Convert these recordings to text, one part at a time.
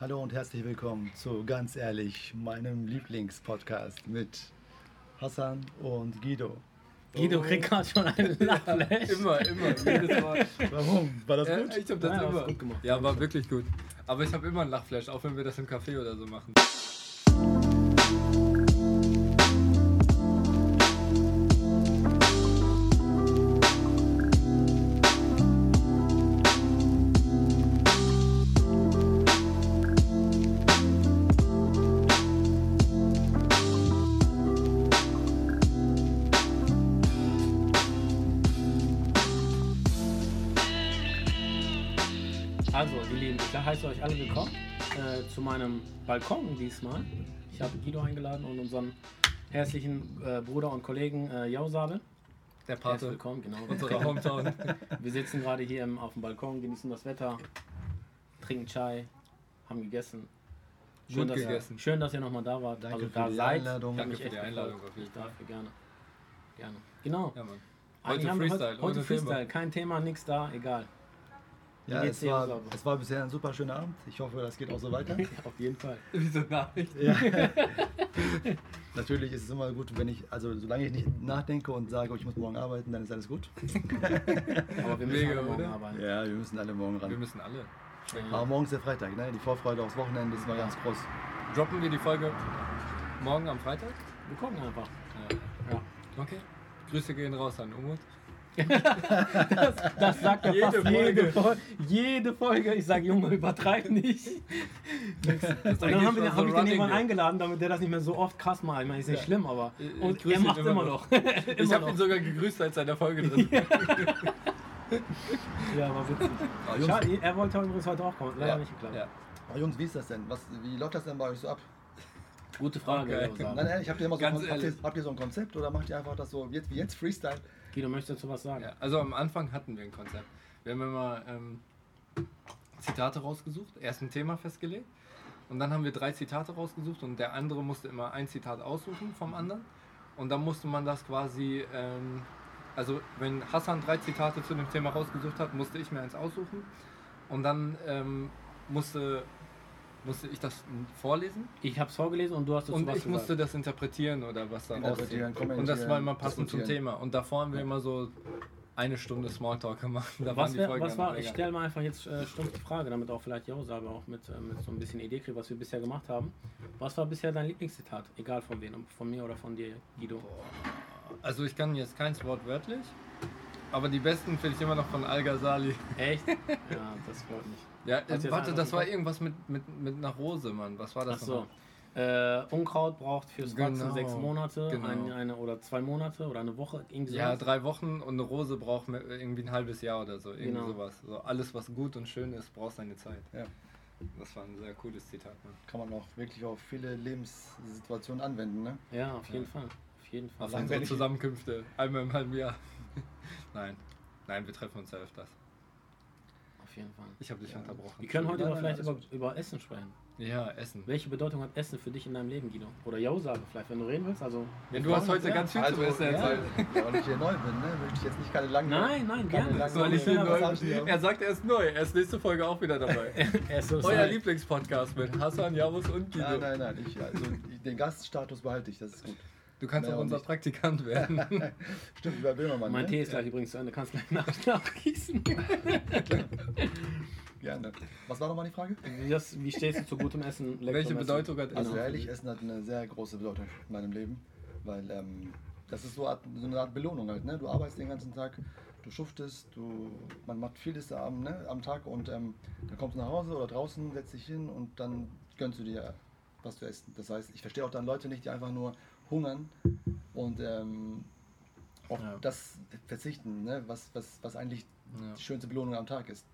Hallo und herzlich willkommen zu Ganz Ehrlich, meinem Lieblingspodcast mit Hassan und Guido. Guido kriegt gerade schon einen Lachflash. Immer, immer, jedes Mal. Warum? War das Ja, gut? ich hab das Ja, immer. gut gemacht. Ja, war wirklich gut. Aber ich habe immer einen Lachflash, auch wenn wir das im Café oder so machen. Ich heiße euch alle willkommen äh, zu meinem Balkon diesmal. Ich habe Guido eingeladen und unseren herzlichen äh, Bruder und Kollegen äh, Jausabe. Der Herzlich Pate, willkommen, genau. unsere Hometown. Wir sitzen gerade hier im, auf dem Balkon, genießen das Wetter, trinken Chai, haben gegessen. Schön, Gut dass, gegessen. schön, dass ihr nochmal da wart. Danke also für da die seid. Einladung. Danke für die. Einladung auf jeden Ich Fall. dafür gerne. Gerne. Genau. Ja, Mann. Heute Freestyle, Heute, heute Freestyle, kein Thema, nichts da, egal. Ja, geht's es war, es war bisher ein super schöner Abend. Ich hoffe, das geht auch so weiter. Auf jeden Fall. Wieso Nachricht? Ja. Natürlich ist es immer gut, wenn ich, also solange ich nicht nachdenke und sage, ich muss morgen arbeiten, dann ist alles gut. Aber wir müssen Mega, alle morgen oder? arbeiten. Ja, wir müssen alle morgen Wir ran. müssen alle. Aber morgen ist der Freitag, ne? Die Vorfreude aufs Wochenende ist mal ganz groß. Droppen wir die Folge morgen am Freitag? Wir gucken einfach. Ja. Ja. Okay. Grüße gehen raus an Umut. Das sagt er Jede fast jede Folge. Folge. Jede Folge. Ich sage, Junge, übertreib nicht. Und dann haben wir, hab ich den irgendwann eingeladen, damit der das nicht mehr so oft krass macht. Ich meine, ist nicht Ja. schlimm, aber. Ich- Und er macht immer immer noch. noch. Ich habe ihn sogar gegrüßt, als er in der Folge drin war. Ja, war witzig. Aber Jungs, Schade, er wollte übrigens heute auch kommen. Leider Ja. nicht geklappt. Ja. aber Jungs, wie ist das denn? Was, wie läuft das denn bei euch so ab? Gute Frage. Okay. Nein, nein, ich habt ihr immer so, Ganz habt, ihr, habt ihr so ein Konzept oder macht ihr einfach das so jetzt wie jetzt Freestyle? Guido, möchtest du dazu was sagen? Ja, also am Anfang hatten wir ein Konzept. Wir haben immer ähm, Zitate rausgesucht, erst ein Thema festgelegt und dann haben wir drei Zitate rausgesucht und der andere musste immer ein Zitat aussuchen vom anderen und dann musste man das quasi, ähm, also wenn Hassan drei Zitate zu dem Thema rausgesucht hat, musste ich mir eins aussuchen und dann ähm, musste, musste ich das vorlesen Ich habe es vorgelesen und du hast dazu und was ich musste gesagt. das interpretieren oder was da Interpretieren. Und das war immer passend zum. Thema. Und davor haben wir immer so eine Stunde Smalltalk gemacht. Da waren Was, die wär, Folgen was war, ich stelle mal einfach jetzt äh, stumpf die Frage, damit auch vielleicht Jausabe auch mit, äh, mit so ein bisschen Idee kriegt, was wir bisher gemacht haben. Was war bisher dein Lieblingszitat? Egal von wem, von mir oder von dir, Guido. Also ich kann jetzt keins Wort wörtlich, aber die besten finde ich immer noch von Al Ghazali. Echt? ja, das freut mich. Ja, äh, warte, das war geguckt? irgendwas mit, mit, mit einer Rose, Mann. Was war Ach das so. nochmal? Äh, Unkraut braucht fürs Wachsen Genau, sechs Monate, genau. ein, eine oder zwei Monate oder eine Woche, irgendwie Ja, sowas. drei Wochen und eine Rose braucht irgendwie ein halbes Jahr oder so. Irgendwie Genau. sowas. So, alles, was gut und schön ist, braucht seine Zeit. Ja. Das war ein sehr cooles Zitat, Mann. Kann man auch wirklich auf viele Lebenssituationen anwenden, ne? Ja, auf jeden Ja. Fall. Auf jeden Fall. Auf unsere Zusammenkünfte. Einmal im halben Jahr. Nein. Nein, wir treffen uns ja öfters. Auf jeden Fall. Ich habe dich Ja. unterbrochen. Wir können heute nein, vielleicht über, über Essen sprechen. Ja, Essen. Welche Bedeutung hat Essen für dich in deinem Leben, Guido? Oder Jausabe vielleicht, wenn du reden willst? Also, Ja, du hast heute Ja. ganz viel Also, zu essen ja, erzählt. weil ich hier neu bin, ne? Möchte ich jetzt nicht keine langen. Nein, nein, gerne. Soll ich Ja, hier neu? Er sagt, er ist neu. Er ist nächste Folge auch wieder dabei. Ist so Euer. Lieblingspodcast mit Hassan, Javus und Guido. Nein, nein, nein. Ich, also, den Gaststatus behalte ich, das ist gut. Du kannst Nee, auch unser nicht. Praktikant werden. Stimmt, über Böhmermann. Mein ne? Tee ist gleich übrigens zu Ende, kannst gleich nach, nachgießen. Gerne. Was war nochmal die Frage? Wie, das, wie stehst du zu gutem Essen? Welche? Bedeutung hat Also Essen? ehrlich, Essen hat eine sehr große Bedeutung in meinem Leben, weil ähm, das ist so, Art, so eine Art Belohnung halt. Ne? Du arbeitest den ganzen Tag, du schuftest, du, man macht vieles am, ne, am Tag und ähm, dann kommst du nach Hause oder draußen, setzt dich hin und dann gönnst du dir was zu essen. Das heißt, ich verstehe auch dann Leute nicht, die einfach nur hungern und ähm, auf Ja. das verzichten, ne? was, was, was eigentlich Ja. die schönste Belohnung am Tag ist.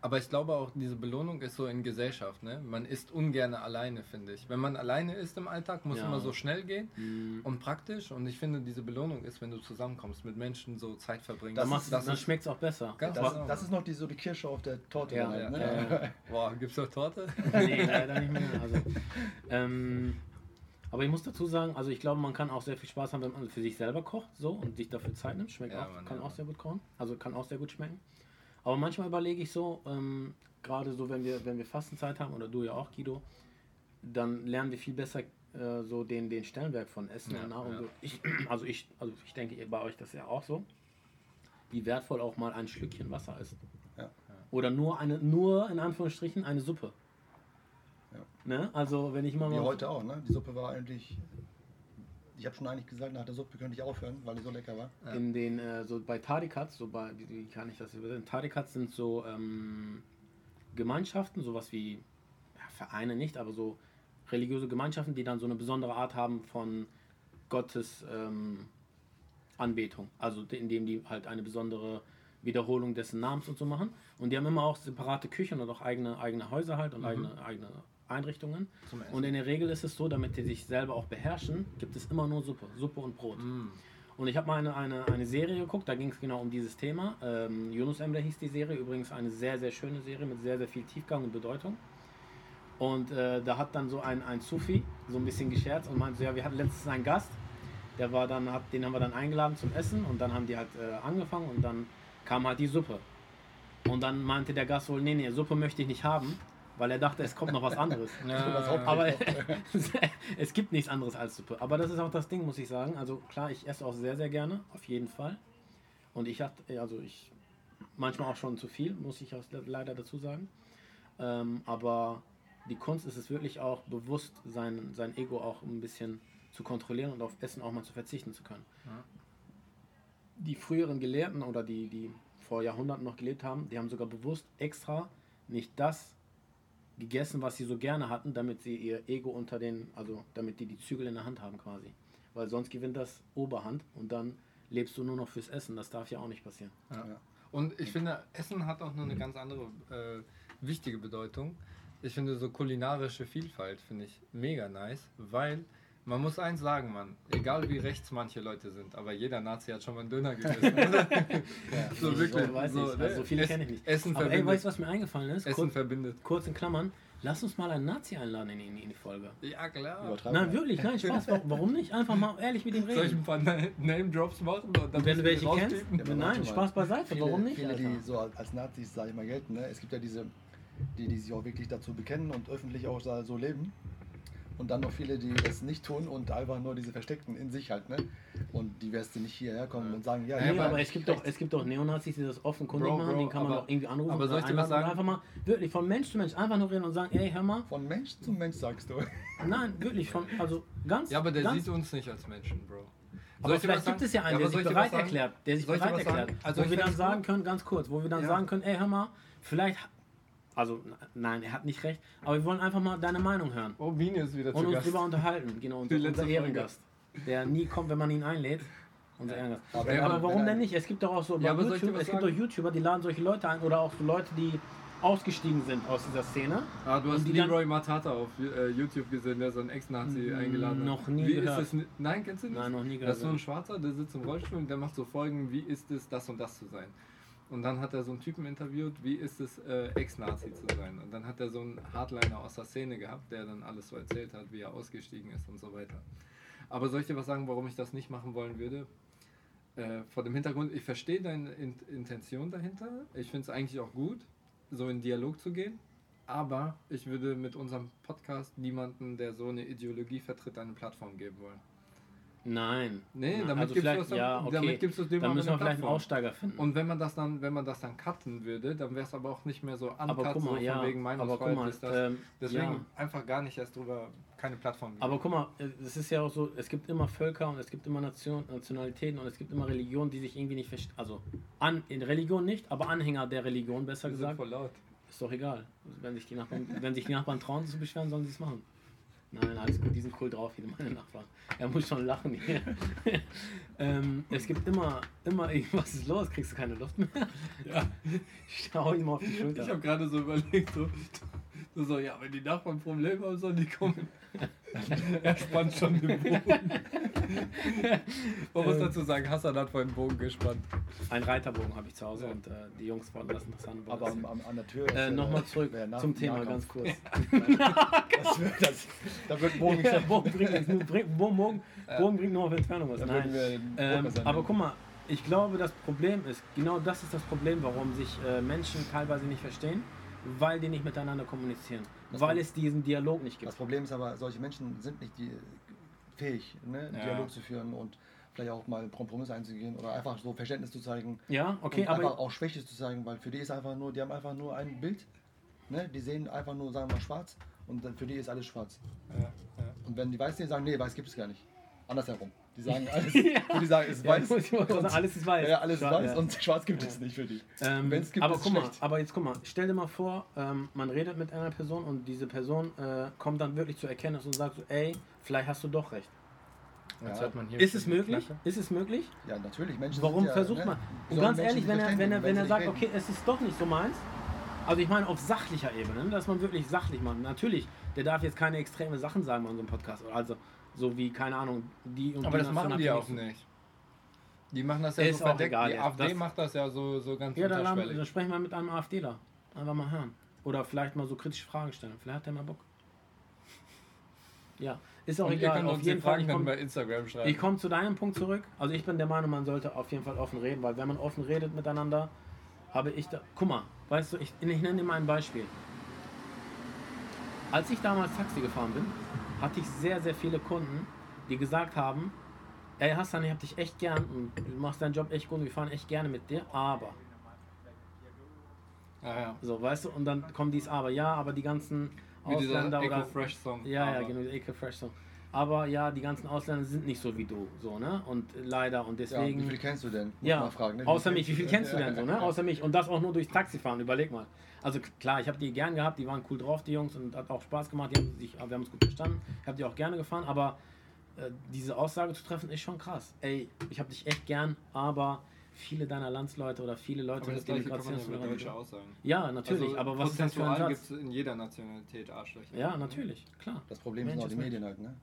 Aber ich glaube auch, diese Belohnung ist so in Gesellschaft. Ne? Man isst ungern alleine, finde ich. Wenn man alleine isst im Alltag, muss Ja. immer so schnell gehen Mhm. und praktisch. Und ich finde, diese Belohnung ist, wenn du zusammenkommst, mit Menschen so Zeit verbringen. Das ist- dann das schmeckt es auch besser. Ganz Das, genau. das ist noch die, so die Kirsche auf der Torte. Ja, ja, ne? ja, ja. Boah, gibt's noch Torte? nee, leider nicht mehr. Also, ähm, aber ich muss dazu sagen, also ich glaube, man kann auch sehr viel Spaß haben, wenn man für sich selber kocht so und sich dafür Zeit nimmt. Schmeckt Ja, auch, Mann, kann ja. auch sehr gut kochen. Also kann auch sehr gut schmecken. Aber manchmal überlege ich so, ähm, gerade so, wenn wir, wenn wir Fastenzeit haben, oder du ja auch, Guido, dann lernen wir viel besser äh, so den, den Stellenwert von Essen Ja, und Nahrung. ja. So. Ich, also ich, also ich denke, ihr- bei euch das ja auch so. Wie wertvoll auch mal ein Schlückchen Wasser ist. Ja. Oder nur eine, nur in Anführungsstrichen eine Suppe. Ja. Ne? Also wenn ich mal Wie heute auch, ne? Die Suppe war eigentlich. Ich habe schon eigentlich gesagt, nach der Suppe könnte ich aufhören, weil die so lecker war. Ja. in den, äh, so bei Tadikats, so bei, wie, kann ich das übersetzen? Tadikats sind so ähm, Gemeinschaften, sowas wie ja, Vereine nicht, aber so religiöse Gemeinschaften, die dann so eine besondere Art haben von Gottes ähm, Anbetung. Also de- indem die halt eine besondere Wiederholung dessen Namens und so machen. Und die haben immer auch separate Küchen und auch eigene, eigene Häuser halt und Mhm. eigene, eigene Einrichtungen. Und in der Regel ist es so, damit die sich selber auch beherrschen, gibt es immer nur Suppe, Suppe und Brot. Mm. Und ich habe mal eine, eine, eine Serie geguckt, da ging es genau um dieses Thema. Ähm, Yunus Emre hieß die Serie, übrigens eine sehr, sehr schöne Serie mit sehr, sehr viel Tiefgang und Bedeutung. Und äh, da hat dann so ein, ein Sufi so ein bisschen gescherzt und meinte, so, ja, wir hatten letztens einen Gast, der war dann, hat, den haben wir dann eingeladen zum Essen und dann haben die halt äh, angefangen und dann kam halt die Suppe. Und dann meinte der Gast wohl, nee, nee, Suppe möchte ich nicht haben, weil er dachte, es kommt noch was anderes. Haupt- Aber es gibt nichts anderes als Suppe. Aber das ist auch das Ding, muss ich sagen. Also klar, ich esse auch sehr, sehr gerne, auf jeden Fall. Und ich hatte, also ich, manchmal auch schon zu viel, muss ich auch leider dazu sagen. Ähm, aber die Kunst ist es wirklich auch bewusst, sein, sein Ego auch ein bisschen zu kontrollieren und auf Essen auch mal zu verzichten zu können. Ja. Die früheren Gelehrten oder die, die vor Jahrhunderten noch gelebt haben, die haben sogar bewusst extra nicht das gegessen, was sie so gerne hatten, damit sie ihr Ego unter den, also damit die die Zügel in der Hand haben quasi. Weil sonst gewinnt das Oberhand und dann lebst du nur noch fürs Essen. Das darf ja auch nicht passieren. Ja. Ja. Und ich finde, Essen hat auch noch eine ganz andere äh, wichtige Bedeutung. Ich finde so kulinarische Vielfalt finde ich mega nice, weil man muss eins sagen, Mann, egal wie rechts manche Leute sind, aber jeder Nazi hat schon mal einen Döner gegessen. oder? so wirklich. So, weiß so, ich. ne? Also so viele kenne ich nicht. Essen Aber ey, verbindet. weißt du, was mir eingefallen ist? Essen Kurz, verbindet. kurz in Klammern. Lass uns mal einen Nazi einladen in, in, in die Folge. Ja, klar. Nein, wirklich, nein, Spaß. Warum, warum nicht? Einfach mal ehrlich mit ihm Soll ich reden. ein paar Na- Name-Drops machen? Und dann wenn du wir welche kennst? Ja, nein. Spaß beiseite. Viele, Warum nicht? viele Alter? die so als Nazis, sage ich mal, gelten. Ne? Es gibt ja diese, die, die sich auch wirklich dazu bekennen und öffentlich auch so leben. Und dann noch viele, die das nicht tun und einfach nur diese Versteckten in sich halt. Ne? Und die wirst du nicht hierher kommen Ja. und sagen, ja, Ja, Nee, hier, aber es gibt doch, es gibt doch Neonazis, die das offenkundig Bro, machen, Bro, den kann man aber- doch irgendwie anrufen aber soll ich dir was sagen? einfach mal wirklich von Mensch zu Mensch einfach nur reden und sagen, ey, hör mal, von Mensch zu Mensch sagst du. nein, wirklich von, also ganz, Ja, aber der ganz, sieht uns nicht als Menschen, Bro. Aber vielleicht gibt es ja einen, aber der sich bereit erklärt, der sich bereit erklärt, Also wo wir dann sagen können, ganz kurz, wo wir dann Ja. sagen können, ey, hör mal, vielleicht, also nein, er hat nicht recht, aber wir wollen einfach mal deine Meinung hören Oh, Bini ist wieder und zu uns Gast. drüber unterhalten, genau, unser, letzte unser Folge. Ehrengast, der nie kommt, wenn man ihn einlädt. Unser Ehrengast. Aber Ja, Aber warum denn nicht? Es gibt doch auch so Ja, YouTube, es gibt doch? YouTuber, die laden solche Leute ein oder auch so Leute, die ausgestiegen sind aus dieser Szene. Ah, du hast Und Leroy Matata auf äh, YouTube gesehen, der so einen Ex-Nazi eingeladen hat. noch nie wie gehört. Ist das, nein, kennst du nicht? Nein, noch nie Das ist so ein gehört. Schwarzer, der sitzt im Rollstuhl und der macht so Folgen, wie ist es, das und das zu sein. Und dann hat er so einen Typen interviewt, wie ist es, äh, Ex-Nazi zu sein. Und dann hat er so einen Hardliner aus der Szene gehabt, der dann alles so erzählt hat, wie er ausgestiegen ist und so weiter. Aber soll ich dir was sagen, warum ich das nicht machen wollen würde? Äh, vor dem Hintergrund, ich verstehe deine In Intention dahinter. Ich finde es eigentlich auch gut, so in Dialog zu gehen. Aber ich würde mit unserem Podcast niemanden, der so eine Ideologie vertritt, eine Plattform geben wollen. Nein. Nee, Nein, damit also gibst du das- ja, okay. damit gibst du dem Dann müssen wir vielleicht einen. Aussteiger finden. Und wenn man das dann, wenn man das dann cutten würde, dann wäre es aber auch nicht mehr so aber uncut, guck so ja, wegen Meinungsfreiheit mal, ist das. ähm, Deswegen ja. einfach gar nicht erst drüber, keine Plattform geben. Aber guck mal, es ist ja auch so, es gibt immer Völker und es gibt immer Nation, Nationalitäten und es gibt immer Religionen, die sich irgendwie nicht verstehen. Also an, in Religion nicht, aber Anhänger der Religion, besser gesagt. voll laut. Ist doch egal. Wenn sich die Nachbarn, wenn sich die Nachbarn trauen, sich zu beschweren, sollen sie es machen. Nein, alles gut, die sind cool drauf, hier meine Nachbarn. Er muss schon lachen hier. ähm, es gibt immer, immer irgendwas ist los, kriegst du keine Luft mehr? Ja. Ich hau ihm auf die Ich Schulter. habe gerade so überlegt, so, so, ja, wenn die Nachbarn Probleme haben, sollen die kommen. er spannt schon den Bogen. Man muss dazu sagen, Hassan hat vorhin den Bogen gespannt. Ein Reiterbogen habe ich zu Hause und äh, die Jungs wollen das interessant. Aber am, am, an der Tür. ist, äh, Nochmal zurück Nah- zum Thema, Nahkampf. ganz kurz. Das wird, das, da wird Bogen Ja, Bogen bringt nur bringt, Bogen, Bogen, Bogen bringt nur auf Entfernung was. Nein. Ähm, aber guck mal, ich glaube, das Problem ist, genau das ist das Problem, warum sich äh, Menschen teilweise nicht verstehen. weil die nicht miteinander kommunizieren, Das weil es diesen Dialog nicht gibt. Das Problem ist aber, solche Menschen sind nicht die, fähig, ne, einen Ja. Dialog zu führen und vielleicht auch mal Kompromisse einzugehen oder einfach so Verständnis zu zeigen. Ja, okay, und aber einfach auch Schwäche zu zeigen, weil für die ist einfach nur, die haben einfach nur ein Bild, ne, die sehen einfach nur, sagen wir mal, schwarz und dann für die ist alles schwarz. Ja, ja. Und wenn die weiß sehen, sagen, nee, weiß gibt es gar nicht. Andersherum. Die sagen alles, Ja. die sagen, es ist Ja, weiß. sagen, und- alles ist weiß. Ja, alles ist weiß ja. und schwarz gibt es nicht für die. Ähm, Wenn's gibt, aber ist guck mal, aber jetzt guck mal, stell dir mal vor, ähm, man redet mit einer Person und diese Person äh, kommt dann wirklich zur Erkenntnis und sagt so, ey, vielleicht hast du doch recht. Jetzt Ja. hört man hier Ist es möglich? Klappe. Ist es möglich? Ja, natürlich. Menschen Warum ja, versucht ne, man? Und sollen ganz Menschen ehrlich, wenn er, wenn er, wenn er sagt, reden. okay, es ist doch nicht so meins, also ich meine auf sachlicher Ebene, ne, dass man wirklich sachlich macht. Natürlich, der darf jetzt keine extreme Sachen sagen bei unserem Podcast. Also so wie, keine Ahnung, die und Aber die das machen die auch nicht. Die machen das ja Ist so verdeckt. egal die. AfD Das- macht das ja so, so ganz Ja, unterschwellig. dann sprechen wir mit einem AfDler. Einfach mal hören. Oder vielleicht mal so kritische Fragen stellen. Vielleicht hat der mal Bock. Ja, ist auch Und egal. Auf jeden Fall, Fragen ich komme bei Instagram schreiben. ich komm zu deinem Punkt zurück. Also ich bin der Meinung, man sollte auf jeden Fall offen reden, weil wenn man offen redet miteinander, habe ich da. Guck mal, weißt du, ich, ich nenne dir mal ein Beispiel. Als ich damals Taxi gefahren bin, hatte ich sehr, sehr viele Kunden, die gesagt haben, ey Hassan, ich hab dich echt gern und du machst deinen Job echt gut und wir fahren echt gerne mit dir, aber. ja, ja. So, weißt du, und dann kommt dies aber, ja, aber die ganzen Wie dieser Ausländer oder. Eco-Fresh-Song. Ja, ja, Aber- genau, Eco Fresh Song. Aber ja, die ganzen Ausländer sind nicht so wie du, so, ne? Und leider, und Ja, deswegen. wie viel kennst du denn? Muss Ja, fragen, ne? außer mich, wie viel kennst du Ja. denn so, ne? Außer mich. Und das auch nur durchs Taxifahren, überleg mal. Also klar, ich habe die gern gehabt, die waren cool drauf, die Jungs, und hat auch Spaß gemacht, die haben sich, wir haben uns gut verstanden. Ich habe die auch gerne gefahren, aber äh, diese Aussage zu treffen ist schon krass. Ey, ich habe dich echt gern, aber viele deiner Landsleute oder viele Leute Aber das mit man ja. Ja, natürlich, Also, aber was ist das für ein prozentual Satz? gibt es in jeder Nationalität Arschlöcher. Ja, natürlich, klar. Das Problem sind Mensch auch ist die. Medien halt, ne?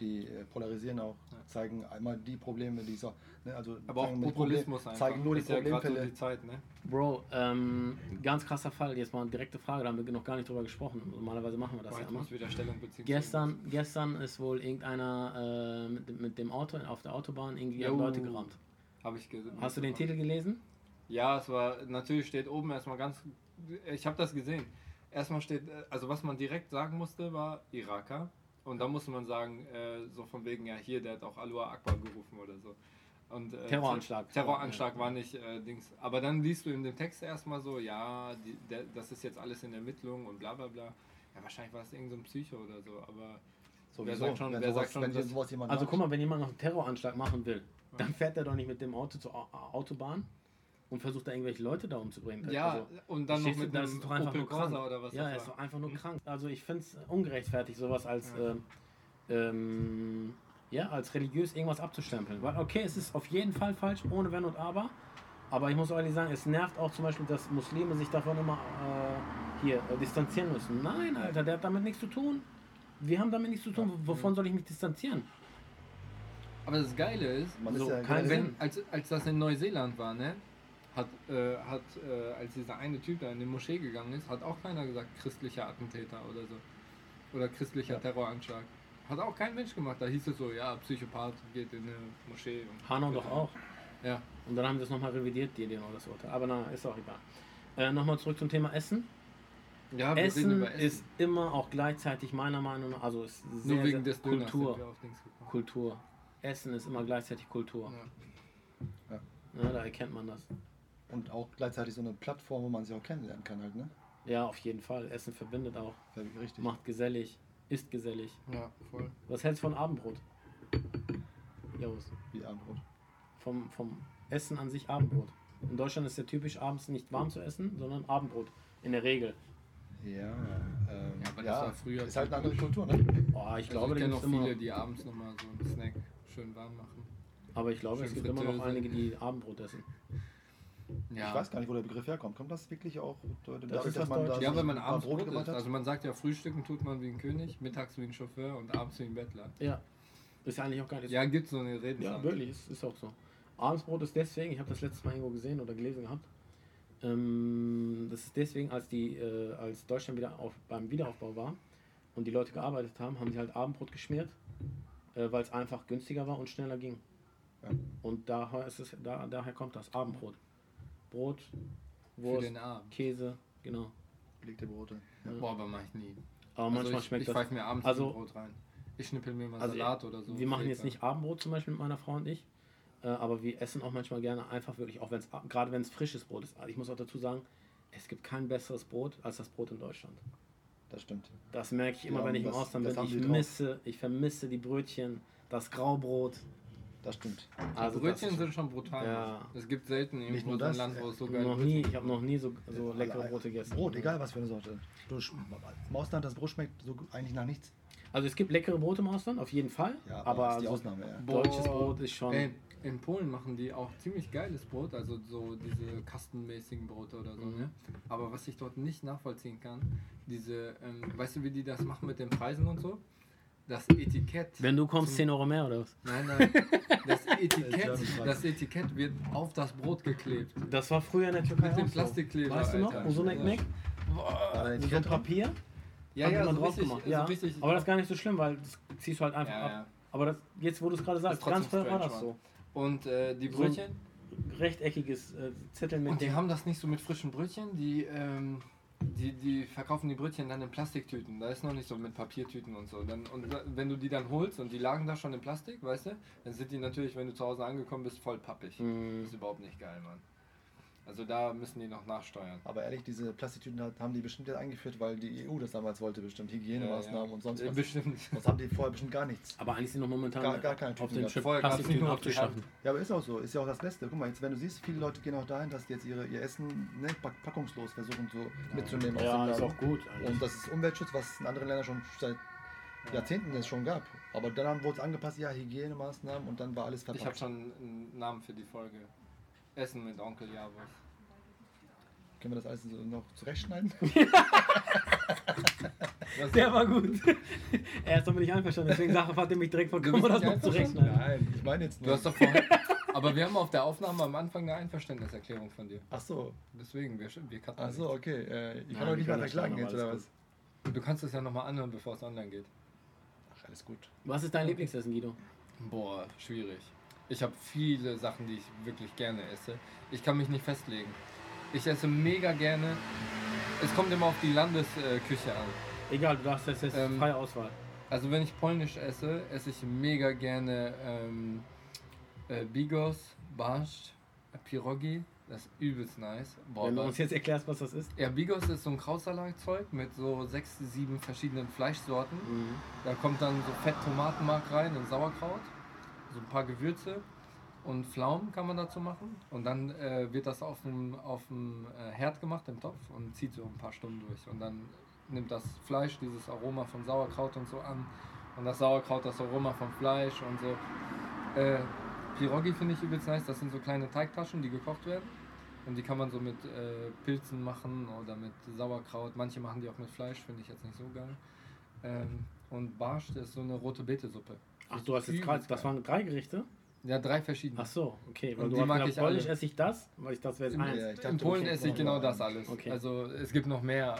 Die äh, polarisieren auch, Ja. zeigen einmal die Probleme, die so, ne? Also Aber auch Populismus Problem- einfach. zeigen nur die ist ja gerade so Problemfälle. die Zeit, ne? Bro, ähm, ganz krasser Fall. Jetzt mal eine direkte Frage, da haben wir noch gar nicht drüber gesprochen. Normalerweise machen wir das Boah, ja immer. muss ich wieder Stellung beziehen. Gestern, gestern ist wohl irgendeiner äh, mit, mit dem Auto auf der Autobahn irgendwie Jo. Leute gerammt. Habe ich gesehen. Hast du den Titel gelesen? Ja, es war, natürlich steht oben erstmal ganz, ich habe das gesehen. Erstmal steht, äh, also was man direkt sagen musste, war Iraker. Und da musste man sagen, äh, so von wegen, ja hier, der hat auch Alua Akbar gerufen oder so. Und, äh, Terroranschlag. Terroranschlag war nicht äh, Dings. Aber dann liest du in dem Text erstmal so, ja, die, der, das ist jetzt alles in Ermittlung und bla bla bla. Ja, wahrscheinlich war es irgend so ein Psycho oder so, aber Sowieso, sagt schon- wenn wer sowas, sagt schon, dass- sowas jemand Also macht, guck mal, wenn jemand noch einen Terroranschlag machen will, dann fährt er doch nicht mit dem Auto zur Au- Autobahn und versucht da irgendwelche Leute da umzubringen. ja, Also, und dann noch mit das einem ist doch einfach Opel nur krank. Corsa oder was Ja, das ist doch einfach nur krank. Also ich finde es ungerechtfertigt, sowas als, Ja. ähm, ähm, ja, als religiös irgendwas abzustempeln. Weil okay, es ist auf jeden Fall falsch, ohne Wenn und Aber. Aber ich muss ehrlich sagen, es nervt auch zum Beispiel, dass Muslime sich davon immer äh, hier äh, distanzieren müssen. Nein, Alter, der hat damit nichts zu tun. Wir haben damit nichts zu tun. Wovon soll ich mich distanzieren? Aber das Geile ist, man so, ist ja kein wenn, als, als das in Neuseeland war, ne, hat, äh, hat äh, als dieser eine Typ da in die Moschee gegangen ist, hat auch keiner gesagt, christlicher Attentäter oder so. Oder christlicher Ja. Terroranschlag. Hat auch kein Mensch gemacht. Da hieß es so, ja, Psychopath geht in eine Moschee. Und Hanau doch auch. Ja. Und dann haben sie es nochmal revidiert, die Idee oder das Urteil. Aber na, ist auch egal. Äh, nochmal zurück zum Thema Essen. Ja, wir reden Essen, über ist immer auch gleichzeitig meiner Meinung nach, also ist sehr, Nur wegen sehr des Kultur. Kultur. Essen ist immer gleichzeitig Kultur. Ja. Ja, da erkennt man das. Und auch gleichzeitig so eine Plattform, wo man sich auch kennenlernen kann halt, ne? Ja, auf jeden Fall. Essen verbindet auch. Ja, Richtig. Macht gesellig. Ist gesellig. ja, voll. Was hältst du von Abendbrot? Jos. Wie Abendbrot. Vom, vom Essen an sich Abendbrot. In Deutschland ist ja typisch abends nicht warm zu essen, sondern Abendbrot. In der Regel. Ja, ähm, Ja, aber das ja, war früher ist halt eine andere. Kultur, ne? Oh, ich Also glaube, ich kenne immer viele, noch, die abends nochmal so einen Snack schön warm machen. aber ich glaube, es schön gibt immer noch Fritteuse. einige, die Abendbrot essen. Ja. Ich weiß gar nicht, wo der Begriff herkommt. Kommt das wirklich auch dadurch, Das ist das da. Ja, wenn man abends Brot gemacht isst. hat? Also man sagt ja, frühstücken tut man wie ein König, mittags wie ein Chauffeur und abends wie ein Bettler. Ja. Ist eigentlich auch gar nicht so. Ja, gibt so eine Redensart. Ja, wirklich, ist, ist auch so. Abendsbrot ist deswegen, ich habe das letztes Mal irgendwo gesehen oder gelesen gehabt. Ähm, das ist deswegen, als die, äh, als Deutschland wieder auf, beim Wiederaufbau war und die Leute gearbeitet haben, haben sie halt Abendbrot geschmiert, äh, weil es einfach günstiger war und schneller ging. Ja. Und daher ist es, da, daher kommt das Abendbrot. Brot, Für Wurst, den Abend. Käse, genau. belegte Brote. Ja. Boah, aber mach ich nie. Aber Also manchmal ich, schmeckt ich das. pfeife mir abends also- Brot rein. Ich schnippel mir mal Also, Salat oder so. wir machen jetzt nicht Abendbrot zum Beispiel mit meiner Frau und ich, äh, aber wir essen auch manchmal gerne einfach wirklich, auch wenn es gerade wenn es frisches Brot ist. Also Ich muss auch dazu sagen, es gibt kein besseres Brot als das Brot in Deutschland. Das stimmt. Das merke ich immer, Ja, wenn ich im Ausland bin. Ich misse, ich vermisse die Brötchen, das Graubrot. Das stimmt. Also Brötchen sind schon brutal. Ja. Es gibt selten irgendwo nur so ein das, Land, wo es so geil noch nie, ich habe noch nie so, so leckere Brote gegessen. Brot, egal was für eine Sorte. Du, Im Ausland, das Brot schmeckt so eigentlich nach nichts. Also es gibt leckere Brote im Ausland, auf jeden Fall. Ja, aber, aber das ist die Ausnahme, ja. Deutsches Brot ist schon. Ey, in Polen machen die auch ziemlich geiles Brot, also so diese kastenmäßigen Brote oder so, Mhm. ne? Aber was ich dort nicht nachvollziehen kann, diese, ähm, weißt du, wie die das machen mit den Preisen und so? Das Etikett. Wenn du kommst, zum- 10 Euro mehr oder was? Nein, nein. Das Etikett, das Etikett wird auf das Brot geklebt. Das war früher in der Türkei. Mit dem so. Plastikkleber, Weißt du noch? Alter. Und so ein. Eckmeck? So ein? Papier? Ja, ja, so drauf richtig, gemacht. so Ja, richtig. aber das ist gar nicht so schlimm, weil das ziehst du halt einfach Ja, ab. ja. Aber das, jetzt, wo du es gerade sagst, ganz früher war das so. Und äh, die So Brötchen? Rechteckiges äh, Zettel mit Und die dem- haben das nicht so mit frischen Brötchen, die, ähm, die, die verkaufen die Brötchen dann in Plastiktüten. Da ist noch nicht so mit Papiertüten und so. Dann, und wenn du die dann holst und die lagen da schon in Plastik, weißt du, dann sind die natürlich, wenn du zu Hause angekommen bist, voll pappig. Mm. Das ist überhaupt nicht geil, Mann. Also da müssen die noch nachsteuern. Aber ehrlich, diese Plastiktüten haben die bestimmt jetzt eingeführt, weil die EU das damals wollte, bestimmt Hygienemaßnahmen Ja, ja. und sonst Äh, was. Bestimmt. Sonst haben die vorher bestimmt gar nichts. Aber eigentlich sind noch momentan Gar- gar keine auf Tüten den Plastiktüten abgeschaffen. Ja, aber ist auch so, ist ja auch das Beste. Guck mal, jetzt wenn du siehst, viele Leute gehen auch dahin, dass die jetzt ihre, ihr Essen ne, pack- packungslos versuchen so mitzunehmen. aus Ja, ist auch gut. eigentlich. Und das ist Umweltschutz, was es in anderen Ländern schon seit Jahrzehnten es schon gab. Aber dann haben- wurde es angepasst, ja, Hygienemaßnahmen und dann war alles Ich habe verpackt. schon einen Namen für die Folge. Essen mit Onkel Javos. Können wir das alles so noch zurechtschneiden? Was- Der war gut. er ist doch nicht einverstanden, deswegen sagt er, hat er mich direkt Du vollkommen bist das noch zurechtschneiden. Nein, ich meine jetzt Du nur. hast doch vorher. Aber wir haben auf der Aufnahme am Anfang eine Einverständniserklärung von dir. Ach so, Deswegen, wir, wir cutten ach so, okay. Äh, ich Nein, kann euch wir nicht mehr können das verklagen schneiden, jetzt, oder was? Du kannst es ja nochmal anhören, bevor es online geht. Ach, alles gut. Was ist dein Lieblingsessen, Guido? Boah, schwierig. Ich habe viele Sachen, die ich wirklich gerne esse. Ich kann mich nicht festlegen. Ich esse mega gerne. Es kommt immer auf die Landesküche an. Egal, du darfst jetzt, jetzt Ähm, freie Auswahl. Also wenn ich polnisch esse, esse ich mega gerne ähm, äh, Bigos, Barszcz, äh, Pirogi. Das ist übelst nice. Boah, Wenn du uns jetzt erklärst, was das ist. ja, Bigos ist so ein Krautsalatzeug mit so sechs, sieben verschiedenen Fleischsorten. Mhm. Da kommt dann so Fett Tomatenmark rein und Sauerkraut, so ein paar Gewürze und Pflaumen kann man dazu machen. Und dann äh, wird das auf dem, auf dem äh, Herd gemacht im Topf und zieht so ein paar Stunden durch. Und dann nimmt das Fleisch dieses Aroma vom Sauerkraut und so an. Und das Sauerkraut das Aroma vom Fleisch und so. Äh, Pirogi finde ich übelst nice. Das sind so kleine Teigtaschen, die gekocht werden. Und die kann man so mit äh, Pilzen machen oder mit Sauerkraut. Manche machen die auch mit Fleisch, finde ich jetzt nicht so geil. Ähm, und Barsch, ist so eine rote Betesuppe. Ach, du hast jetzt gerade, das waren drei Gerichte? Ja, drei verschiedene. Ach so, okay. Weil Und du die hast mag gesagt, ich Polnisch esse ich das, weil ich das wäre jetzt In, eins. Ja, ich dachte, in Polen okay, esse ich genau das alles. Okay. Also es gibt noch mehr.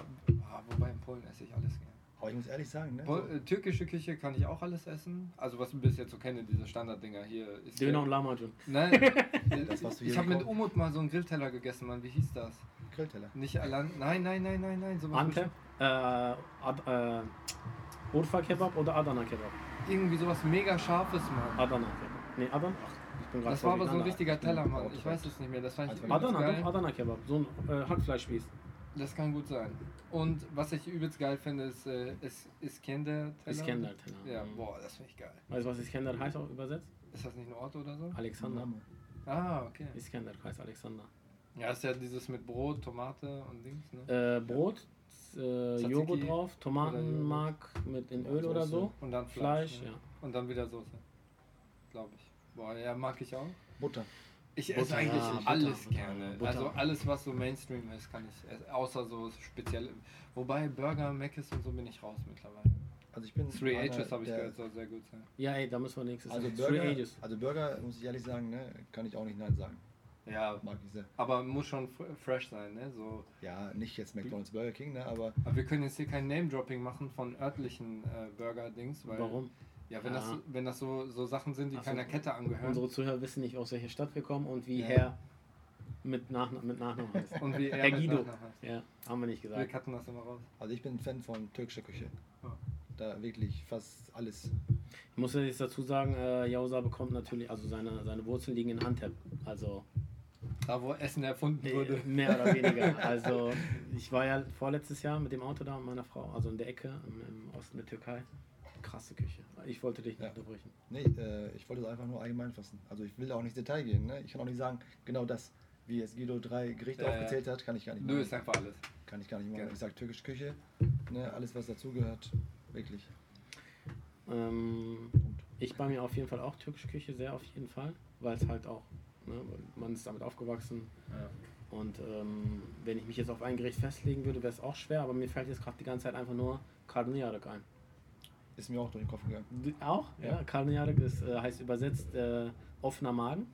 Wobei in Polen esse ich alles gerne. Aber ich muss ehrlich sagen, ne? Pol äh, türkische Küche kann ich auch alles essen. Also was du bis jetzt so kenne, diese Standarddinger hier. Ist Döner und Lahmacun. Nein, Das, was du ich hier habe mit Umut mal so einen Grillteller gegessen, Mann. Wie hieß das? Grillteller. Nicht allein. Nein, nein, nein, nein, nein. sowas Antep, äh, Ad, äh, Urfa Kebab oder Adana Kebab? Irgendwie sowas mega scharfes, Mann. Adana Kebab. Nee, Adana? Ach, ich bin gerade Das war aber so ein richtiger Teller, Mann. Ich weiß es nicht mehr. Das fand ich Also, Adana, geil. doch, Adana Kebab. So ein äh, Hackfleischspieß. Das kann gut sein. Und was ich übelst geil finde, ist, äh, ist Iskender Teller. Iskender-Teller. Ja, Mhm. boah, das finde ich geil. Weißt du, was Iskender heißt auch übersetzt? Ist das nicht ein Ort oder so? Alexander. Ah, okay. Iskender heißt Alexander. Ja, ist ja dieses mit Brot, Tomate und Dings, ne? Äh, Brot, äh, Tzatziki Joghurt drauf, Tomatenmark mit in Öl oder so. Und dann Fleisch, Fleisch. ja. Und dann wieder Soße. Glaube ich. Boah, ja, mag ich auch. Butter. Ich Butter, esse eigentlich ja, Butter, alles Butter, gerne. Butter. Also alles, was so Mainstream ist, kann ich essen. Außer so speziell. Wobei Burger, Mc's und so bin ich raus mittlerweile. Also ich bin Three Ages habe ich gehört, soll sehr gut sein. Ja, ey, da müssen wir nächstes Also Burger, Ages. also Burger, muss ich ehrlich sagen, ne, kann ich auch nicht Nein sagen. Ja, Mag ich sehr. aber muss schon fr- fresh sein, ne? So. Ja, nicht jetzt McDonalds Burger King, ne, aber Aber wir können jetzt hier kein Name-Dropping machen von örtlichen äh, Burger-Dings, weil. Warum? Ja, wenn Ja. das, wenn das so, so Sachen sind, die Ach so. keiner Kette angehören. Unsere Zuhörer wissen nicht, aus welcher Stadt wir kommen und wie Ja. Herr mit, Nach mit Nachnamen heißt. Und wie er Herr mit Guido. Ja, haben wir nicht Wir gesagt. cutten das immer raus. Also ich bin ein Fan von türkischer Küche. Ja. Da wirklich fast alles. Ich muss jetzt dazu sagen, äh, Jausa bekommt natürlich, also seine, seine Wurzeln liegen in Antep. Also Da, wo Essen erfunden äh, wurde. mehr oder weniger. Also ich war ja vorletztes Jahr mit dem Auto da mit meiner Frau, also in der Ecke im, Osten der Türkei. Krasse Küche. Ich wollte dich nicht Ja. unterbrechen. Nee, äh, ich wollte es einfach nur allgemein fassen. Also ich will auch nicht ins Detail gehen. Ne? Ich kann auch nicht sagen, genau das, wie jetzt Guido drei Gerichte ja. aufgezählt hat, kann ich gar nicht Nö, machen. ist einfach alles. Kann ich gar nicht machen. Gerne. Ich sage türkische Küche, ne? alles was dazugehört, wirklich. Ähm, ich bei mir auf jeden Fall auch türkische Küche, sehr auf jeden Fall, weil es halt auch, ne, man ist damit aufgewachsen. Ja. Und ähm, wenn ich mich jetzt auf ein Gericht festlegen würde, wäre es auch schwer, aber mir fällt jetzt gerade die ganze Zeit einfach nur Karnıyarık ein. Ist mir auch durch den Kopf gegangen. Du Auch? Ja, Ja. Ist, äh, heißt übersetzt äh, offener Magen.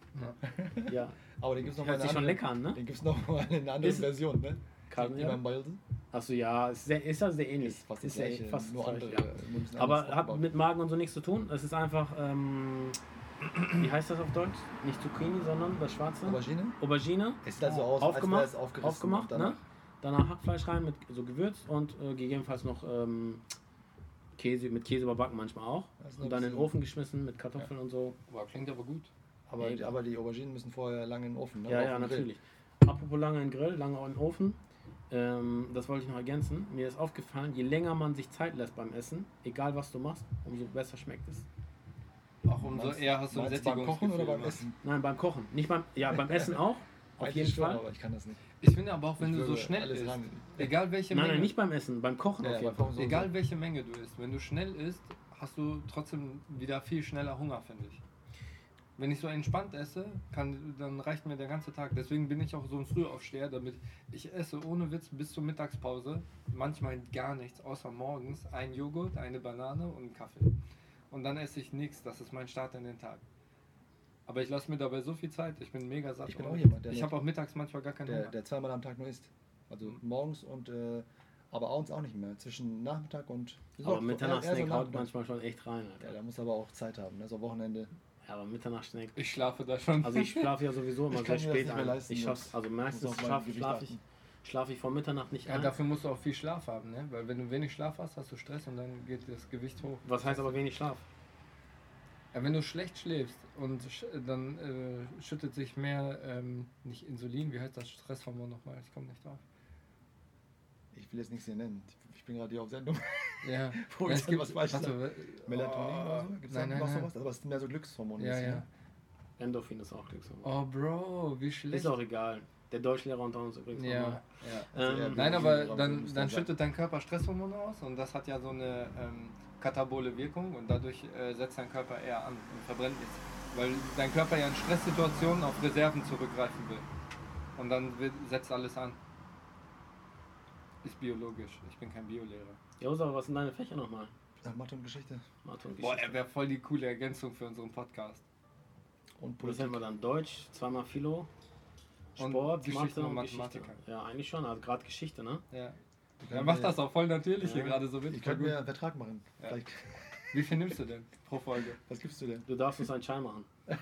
Ja. Ja, Aber den gibt es noch mal hört eine sich schon andere, lecker an, ne? Den gibt es noch mal in einer anderen Version, ne? Achso, ja, ist, sehr, ist ja sehr ähnlich. Ist fast das ist ja gleiche, fast nur andere. Ja. bisschen Aber hat mit Magen und so nichts zu tun. Es ist einfach, ähm, wie heißt das auf Deutsch? Nicht Zucchini, sondern das Schwarze. Aubergine? Aubergine. Es sieht halt so aus, Aufgemacht, als wäre es aufgerissen. aufgemacht, und ne? danach- Danach Hackfleisch rein mit so Gewürz und äh, gegebenenfalls noch ähm, Käse, mit Käse überbacken manchmal auch. Ist Und dann in den Ofen geschmissen mit Kartoffeln und so. Boah, klingt aber gut. Aber, Mega. aber die Auberginen müssen vorher lange in den Ofen, ne? Ja, Auf ja, dem Grill. natürlich. Apropos lange in den Grill, lange in den Ofen. Ähm, das wollte ich noch ergänzen. Mir ist aufgefallen, je länger man sich Zeit lässt beim Essen, egal was du machst, umso besser schmeckt es. Auch umso Meinst- eher hast du ein du beim Kochen Sättigungsgefühl. oder beim immer. Essen? Nein, beim Kochen. Nicht beim, ja, beim Essen auch. Auf jeden Fall. aber ich kann das nicht. Ich finde aber auch, wenn Ich du so schnell isst, ran- egal welche Nein, Menge, nein, nicht beim Essen, beim Kochen Ja, auf jeden Fall. So- egal welche Menge du isst, wenn du schnell isst, hast du trotzdem wieder viel schneller Hunger, finde ich. Wenn ich so entspannt esse, kann, dann reicht mir der ganze Tag. Deswegen bin ich auch so ein Frühaufsteher, damit ich esse ohne Witz bis zur Mittagspause manchmal gar nichts, außer morgens ein Joghurt, eine Banane und einen Kaffee. Und dann esse ich nichts. Das ist mein Start in den Tag. Aber ich lasse mir dabei so viel Zeit. Ich bin mega satt. Ich bin auch jemand, der Ich habe auch mittags manchmal gar keinen Der, Hunger. der zweimal am Tag nur isst. Also Mhm. morgens und äh, aber abends auch nicht mehr. Zwischen Nachmittag und Aber Mitternachtssnack so haut manchmal schon echt rein, Ja, Alter. da muss aber auch Zeit haben. Ne? So Wochenende. Ja, aber Mitternachtssnack. Ich schlafe da schon. Also ich schlafe ja sowieso immer Ich kann sehr mir das spät nicht mehr ein. leisten, Ich schaff's, also meistens schlafe schlaf ich, achten. schlaf ich vor Mitternacht nicht Ja, ein. dafür musst du auch viel Schlaf haben, ne? Weil wenn du wenig Schlaf hast, hast du Stress und dann geht das Gewicht hoch. Was heißt aber wenig Schlaf? Ja, wenn du schlecht schläfst und sch dann äh, schüttet sich mehr, ähm, nicht Insulin, wie heißt das Stresshormon nochmal? Ich komme nicht drauf. Ich will jetzt nichts hier nennen. Ich bin gerade hier auf Sendung. Ja, Wo ja ist denn was falsch warte, Melatonin oh, oder so? Gibt es nein, noch nein. sowas? Aber es sind mehr so Glückshormone. Ja, ja. ne? Endorphin ist auch Glückshormon. Oh, Bro, wie schlecht. Ist auch egal. Der Deutschlehrer unter uns übrigens. Ja, nochmal. ja. Also eher Ähm, Nein, aber dann, dann schüttet dein Körper Stresshormone aus und das hat ja so eine ähm, katabole Wirkung und dadurch äh, setzt dein Körper eher an und verbrennt nichts. Weil dein Körper ja in Stresssituationen auf Reserven zurückgreifen will. Und dann wird, setzt alles an. Ist biologisch. Ich bin kein Biolehrer. Josa, was sind deine Fächer nochmal? Ach, Mathe und Geschichte. Mathe und Boah, Geschichte. er wäre voll die coole Ergänzung für unseren Podcast. Und Das Politik. nennt man dann Deutsch, zweimal Philo, Sport, Geschichte Mathe und und Geschichte. Mathematiker. Ja, eigentlich schon, also gerade Geschichte, ne? Ja. Er macht das auch voll natürlich hier Ja. gerade so mit. Ich könnte mir einen Vertrag machen. Ja. Vielleicht, Wie viel nimmst du denn pro Folge? was gibst du denn? Du darfst uns einen Schein machen.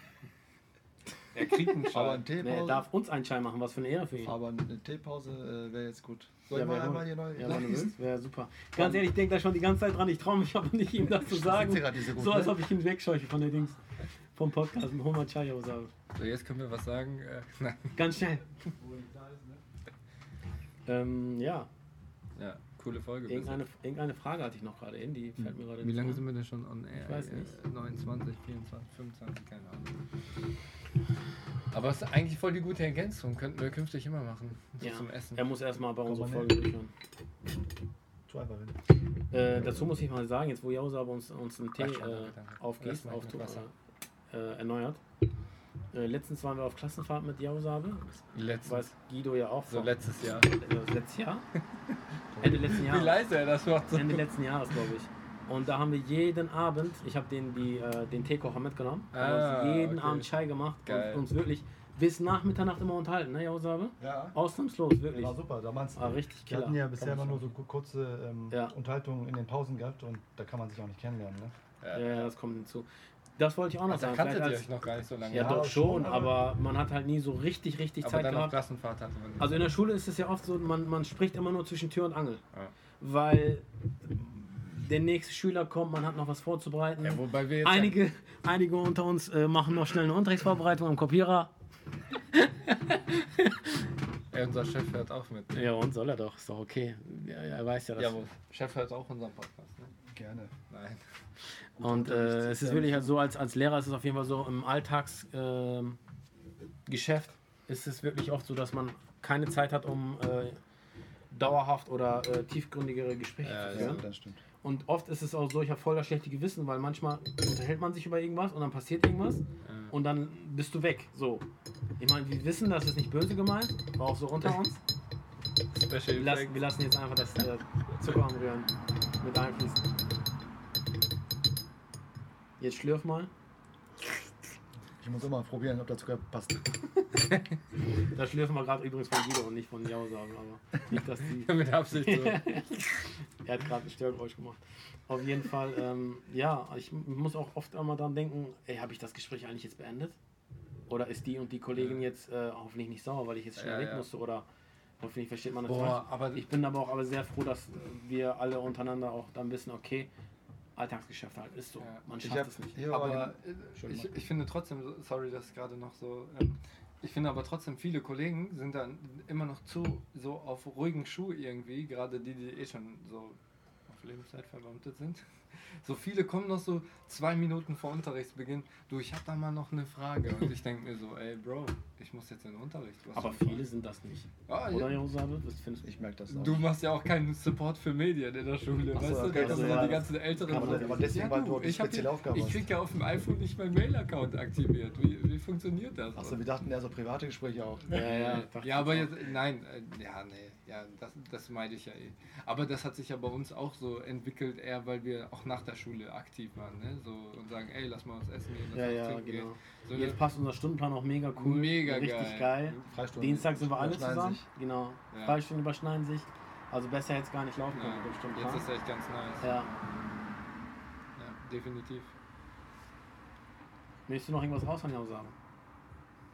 Er kriegt einen Aber Schein. ein Teepause. Nee, er darf uns einen Schein machen, was für eine Ehre für ihn. aber eine Teepause äh, wäre jetzt gut. Soll Ja, ich mal einmal hier neu Ja, wenn du willst, wäre super. Ganz ehrlich, ich denke da schon die ganze Zeit dran. Ich traue mich aber nicht, ihm das zu sagen. Hier So, als ne? ob ich ihn wegscheuche von der Dings. Vom Podcast mit Homer Chayo. So, jetzt können wir was sagen. Äh. Ganz schnell. Ähm, ja, Ja, coole Folge. irgendeine, irgendeine Frage hatte ich noch gerade in, die fällt mir gerade. Wie lange sind wir denn schon on air? Ich weiß Äh, nicht. 29, 24, 25, keine Ahnung. Aber es ist eigentlich voll die gute Ergänzung. Könnten wir künftig immer machen. So Ja. Zum Essen. Er muss erstmal bei unserer Folge durchhören. Äh, dazu muss ich mal sagen, jetzt wo Jausa bei uns, uns einen Tee äh, aufgießt, auf, Wasser. äh, äh, erneuert. Äh, letztens waren wir auf Klassenfahrt mit Jausabe. Letztes. Weiß Guido ja auch So letztes Jahr. äh, letztes Jahr? Ende letzten Wie Jahres. leise er das macht. So. Ende letzten Jahres, glaube ich. Und da haben wir jeden Abend, ich habe den, die, äh, den Teekocher mitgenommen, haben Ah, uns jeden okay. Abend Chai gemacht Geil. und uns wirklich bis nach Mitternacht immer unterhalten, ne, Jausabe? Ja. Ausnahmslos, wirklich. War super, damals. War richtig Wir killer. hatten ja bisher immer nur so ku- kurze ähm, Ja. Unterhaltungen in den Pausen gehabt und da kann man sich auch nicht kennenlernen. Ne? Ja, ja, das kommt hinzu. Das wollte ich auch noch Also, da sagen. kanntet Vielleicht als, euch noch gar nicht so lange. ja, Ja, doch schon, aber- aber man hat halt nie so richtig, richtig aber Zeit dann gehabt. Klassenfahrt hatte man. Also in der Schule ist es ja oft so, man, man spricht immer nur zwischen Tür und Angel. Ja. Weil der nächste Schüler kommt, man hat noch was vorzubereiten. ja, wobei wir jetzt einige, einige unter uns äh, machen noch schnell eine Unterrichtsvorbereitung am Kopierer. Ja, unser Chef hört auch mit. Ja, und soll er doch, ist doch okay. Ja, er weiß ja, dass. Ja, wo Chef hört auch unseren Podcast. Ne? Gerne. Nein. Und äh, es ist wirklich halt so, als, als Lehrer ist es auf jeden Fall so, im Alltagsgeschäft ähm, Geschäft ist es wirklich oft so, dass man keine Zeit hat, um äh, dauerhaft oder äh, tiefgründigere Gespräche Ja, zu Ja, führen. das stimmt. Und oft ist es auch so, ich habe voll das schlechte Gewissen, weil manchmal unterhält man sich über irgendwas und dann passiert irgendwas und dann bist du weg. So. Ich meine, wir wissen, das ist nicht böse gemeint, war auch so unter uns. Special Wir lassen, wir lassen jetzt einfach das äh, Zucker anrühren mit einfließen. Jetzt schlürf mal. Ich muss immer probieren, ob der Zucker passt. Das schlürfen wir gerade übrigens von Guido und nicht von Jau sagen, aber nicht, dass die. Mit Absicht so. er hat gerade ein Störgeräusch gemacht. Auf jeden Fall, ähm, ja, ich muss auch oft einmal dran denken, ey, habe ich das Gespräch eigentlich jetzt beendet? Oder ist die und die Kollegin jetzt äh, hoffentlich nicht sauer, weil ich jetzt schnell Ja, weg ja. musste? Oder hoffentlich versteht man das Boah, falsch. aber Ich bin aber auch aber sehr froh, dass wir alle untereinander auch dann wissen, okay, Alltagsgeschäft halt ist so. Ja. Man Ich schafft hab es nicht. hier aber äh, ich, ich finde trotzdem, so- sorry, dass gerade noch so. Ähm, ich finde aber trotzdem, viele Kollegen sind dann immer noch zu so auf ruhigen Schuh irgendwie, gerade die, die eh schon so auf Lebenszeit verbeamtet sind. So viele kommen noch so zwei Minuten vor Unterrichtsbeginn. Du, ich habe da mal noch eine Frage. Und ich denke mir so, ey Bro, ich muss jetzt in den Unterricht. Was Aber viele sind das nicht. Ah, Oder ja. Josabe? Was findest ich merke das auch. Du machst ja auch keinen Support für Medien in der Schule, Ach so, weißt du? okay, Da kommen also ja ja, die ganzen älteren aber- aber deswegen, weil du ich spezielle hier- Aufgabe Ich krieg ja auf dem iPhone nicht meinen Mail-Account aktiviert. Wie, wie funktioniert das? Achso, wir dachten eher so private Gespräche auch. Ja, ja, dachte ja, aber jetzt, nein, äh, ja, nee, ja, das, das meide ich ja eh. Aber das hat sich ja bei uns auch so entwickelt, eher weil wir auch nach der Schule aktiv waren, ne? So und sagen, ey, lass mal was essen gehen, lass Ja, ja, genau. gehen. So Jetzt passt unser Stundenplan auch mega cool. Mega Richtig geil. geil. Dienstag sind wir alle zusammen. sich. Genau. Ja. Freistunden überschneiden sich. Also besser jetzt gar nicht laufen können mit dem jetzt ist echt ganz nice. Ja. ja definitiv. Möchtest du noch irgendwas raushauen, ja sagen?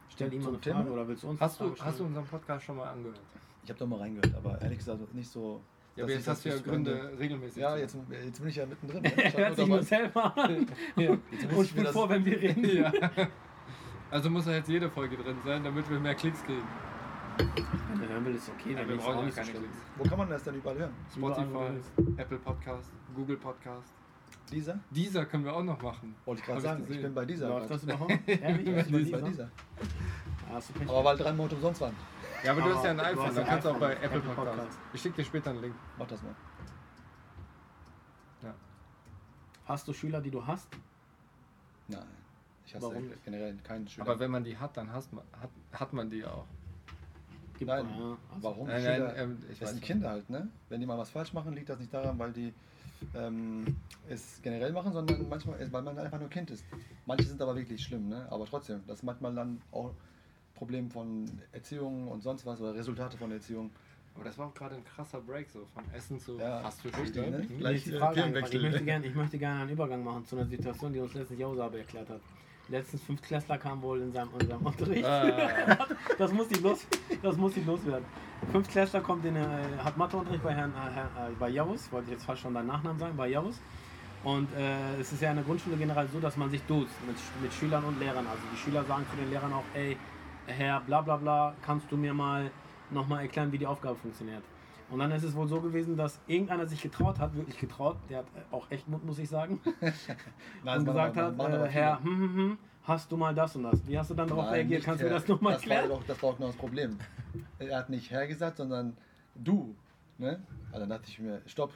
Stell ihm mal eine Frage Thema? oder willst du uns Hast du, hast du unseren Podcast schon mal angehört? Ich habe doch mal reingehört, aber ehrlich gesagt nicht so. Ja, aber jetzt ich das hast du ja Gründe regelmäßig. Ja, jetzt, jetzt bin ich ja mittendrin. ne? Ich Er hört sich nur selber an ja. muss und ich mir spielt vor, wenn wir reden. ja. Also muss ja jetzt jede Folge drin sein, damit wir mehr Klicks kriegen. Wenn er hören will, ist okay. Ja, wir brauchen auch ja keine. Klicks. Wo kann man das denn überall hören? Spotify. Apple Podcast, Google Podcast. Dieser? Dieser können wir auch noch machen. Wollte ich gerade ich sagen, ich gesehen. bin bei dieser. Läuft das überhaupt? Du Ich bin bei dieser? Ah. Aber weil drei Monate umsonst waren. Ja, aber du hast ja ein iPhone, dann kannst du auch bei Apple, Podcast. Ich schicke dir später einen Link. Mach das mal. Ja. Hast du Schüler, die du hast? Nein. Ich hasse Warum generell keinen Schüler. Aber wenn man die hat, dann hast man, hat, hat man die auch. Gibt Nein. ja, also- Warum? Nein, Schüler, nein, ähm, ich das sind. Kinder halt, ne? Wenn die mal was falsch machen, liegt das nicht daran, weil die ähm, es generell machen, sondern manchmal, weil man einfach nur Kind ist. Manche sind aber wirklich schlimm, ne? Aber trotzdem, das ist manchmal dann auch Problem von Erziehung und sonst was oder Resultate von Erziehung. Aber das war auch gerade ein krasser Break, so vom Essen zu Ja, hast du richtig, ne? Gleich, äh, eingefallen. ich, möchte gerne, ich möchte gerne einen Übergang machen zu einer Situation, die uns letztens Josabe erklärt hat. Letztens Fünftklässler kam wohl in seinem, in seinem Unterricht. Ah, Das muss ich los, das muss ich loswerden. Fünftklässler kommt in, äh, hat Matheunterricht bei Herrn, äh, äh, bei Javus, wollte ich jetzt fast schon deinen Nachnamen sagen, bei Javus. Und äh, es ist ja in der Grundschule generell so, dass man sich duzt mit, mit Schülern und Lehrern. Also die Schüler sagen zu den Lehrern auch, ey, Herr bla bla bla, kannst du mir mal nochmal erklären, wie die Aufgabe funktioniert. Und dann ist es wohl so gewesen, dass irgendeiner sich getraut hat, wirklich getraut, der hat äh, auch echt Mut, muss ich sagen, Nein, und gesagt hat, aber äh, Herr, hm, hm, hm, hast du mal das und das? Wie hast du dann darauf reagiert? Kannst du mir Herr. das nochmal das erklären? War doch, das war auch genau das Problem. Er hat nicht Herr gesagt, sondern du. Ne? Also dann dachte ich mir, stopp.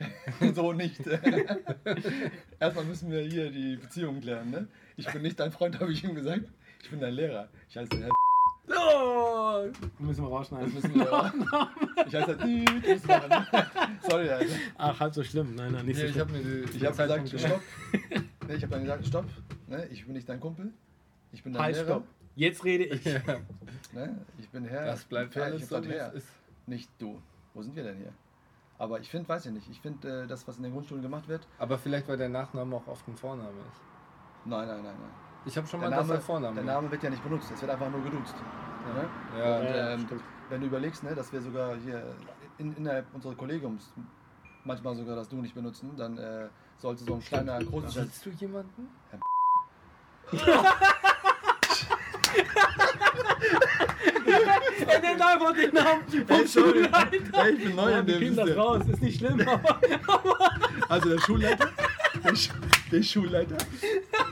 so nicht. Erstmal müssen wir hier die Beziehung klären. Ne? Ich bin nicht dein Freund, habe ich ihm gesagt. Ich bin dein Lehrer. Ich heiße Herr. Oh, müssen wir Das rausschneiden. müssen wir. Ich heiße machen. Sorry, Alter. Ach, halb so schlimm. Nein, nein, nicht nee, so ich schlimm. habe mir die, Ich habe gesagt, Zeitpunkte- stopp. Nee, ich habe dann gesagt, stopp. Ne? Ich bin nicht dein Kumpel. Ich bin dein Halt, Lehrer. stopp. Jetzt rede ich. Ja, Ne? Ich bin Herr. das bleibt Herr, alles ich so, Herr. ist. Nicht du. Wo sind wir denn hier? Aber ich finde, weiß ich nicht. Ich finde, äh, das, was in den Grundschulen gemacht wird, Aber vielleicht, weil der Nachname auch oft ein Vorname ist. Nein, nein, nein, nein. Ich habe schon mal das Name, als Vornamen. der Name wird ja nicht benutzt, es wird einfach nur geduzt. Ja. Ne? Ja, Und, ja, ähm, wenn du überlegst, ne, dass wir sogar hier in, innerhalb unseres Kollegiums manchmal sogar das Du nicht benutzen, dann äh, sollte so ein kleiner großes Kennst du jemanden? Er nennt einfach den Namen vom Schulleiter. Ey, ich bin neu Ja, in wir dem kriegen das raus, ist nicht schlimm, aber Also der Schulleiter, der, Sch der Schulleiter,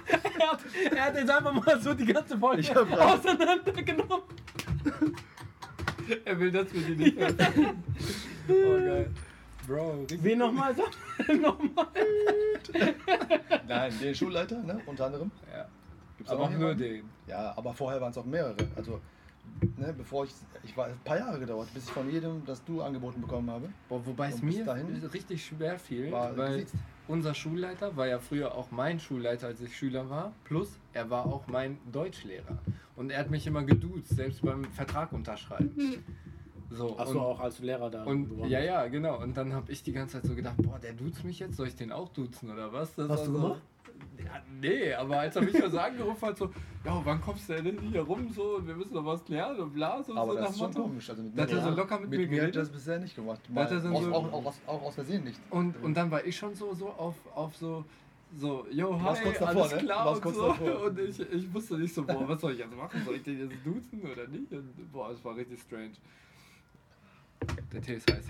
er hat, er hat jetzt einfach mal so die ganze Folge Ich hab grad- auseinandergenommen. Er will das mit dir nicht hören. Oh, geil. Bro, richtig. Wen nochmal? Nochmal. nein, den Schulleiter, ne, unter anderem. Ja. Gibt's Aber noch auch nur den. Ja, aber vorher waren es auch mehrere. Also, ne, bevor ich, ich war, ein paar Jahre gedauert, bis ich von jedem das Du angeboten bekommen habe. Boah, wobei es mir dahin richtig schwer fiel, war weil gesiezt. unser Schulleiter war ja früher auch mein Schulleiter, als ich Schüler war. Plus, er war auch mein Deutschlehrer. Und er hat mich immer geduzt, selbst beim Vertrag unterschreiben. So, Achso, und, auch als Lehrer da. und ja, ja, genau. Und dann habe ich die ganze Zeit so gedacht, boah, der duzt mich jetzt, soll ich den auch duzen oder was? Das Hast war du so, gemacht? Ja, nee, aber als er mich mal so angerufen hat, so, ja, wann kommst du denn hier rum so und wir müssen noch was klären und bla, so, Aber so das nach ist schon Motto. komisch. Also mit Da hat mir, er so locker mit, mit mir mir hat geredet. das bisher nicht gemacht. Da hat er Mal, aus, so- auch, auch, aus, auch aus Versehen nicht. Und, und dann war ich schon so, so auf, auf so, so, yo, hi, davor, alles ne? klar warst und kurz so. davor. Und ich, ich wusste nicht so, boah, was soll ich jetzt machen? Soll ich den jetzt duzen oder nicht? Und, boah, es war richtig strange. Der Tee ist heiß.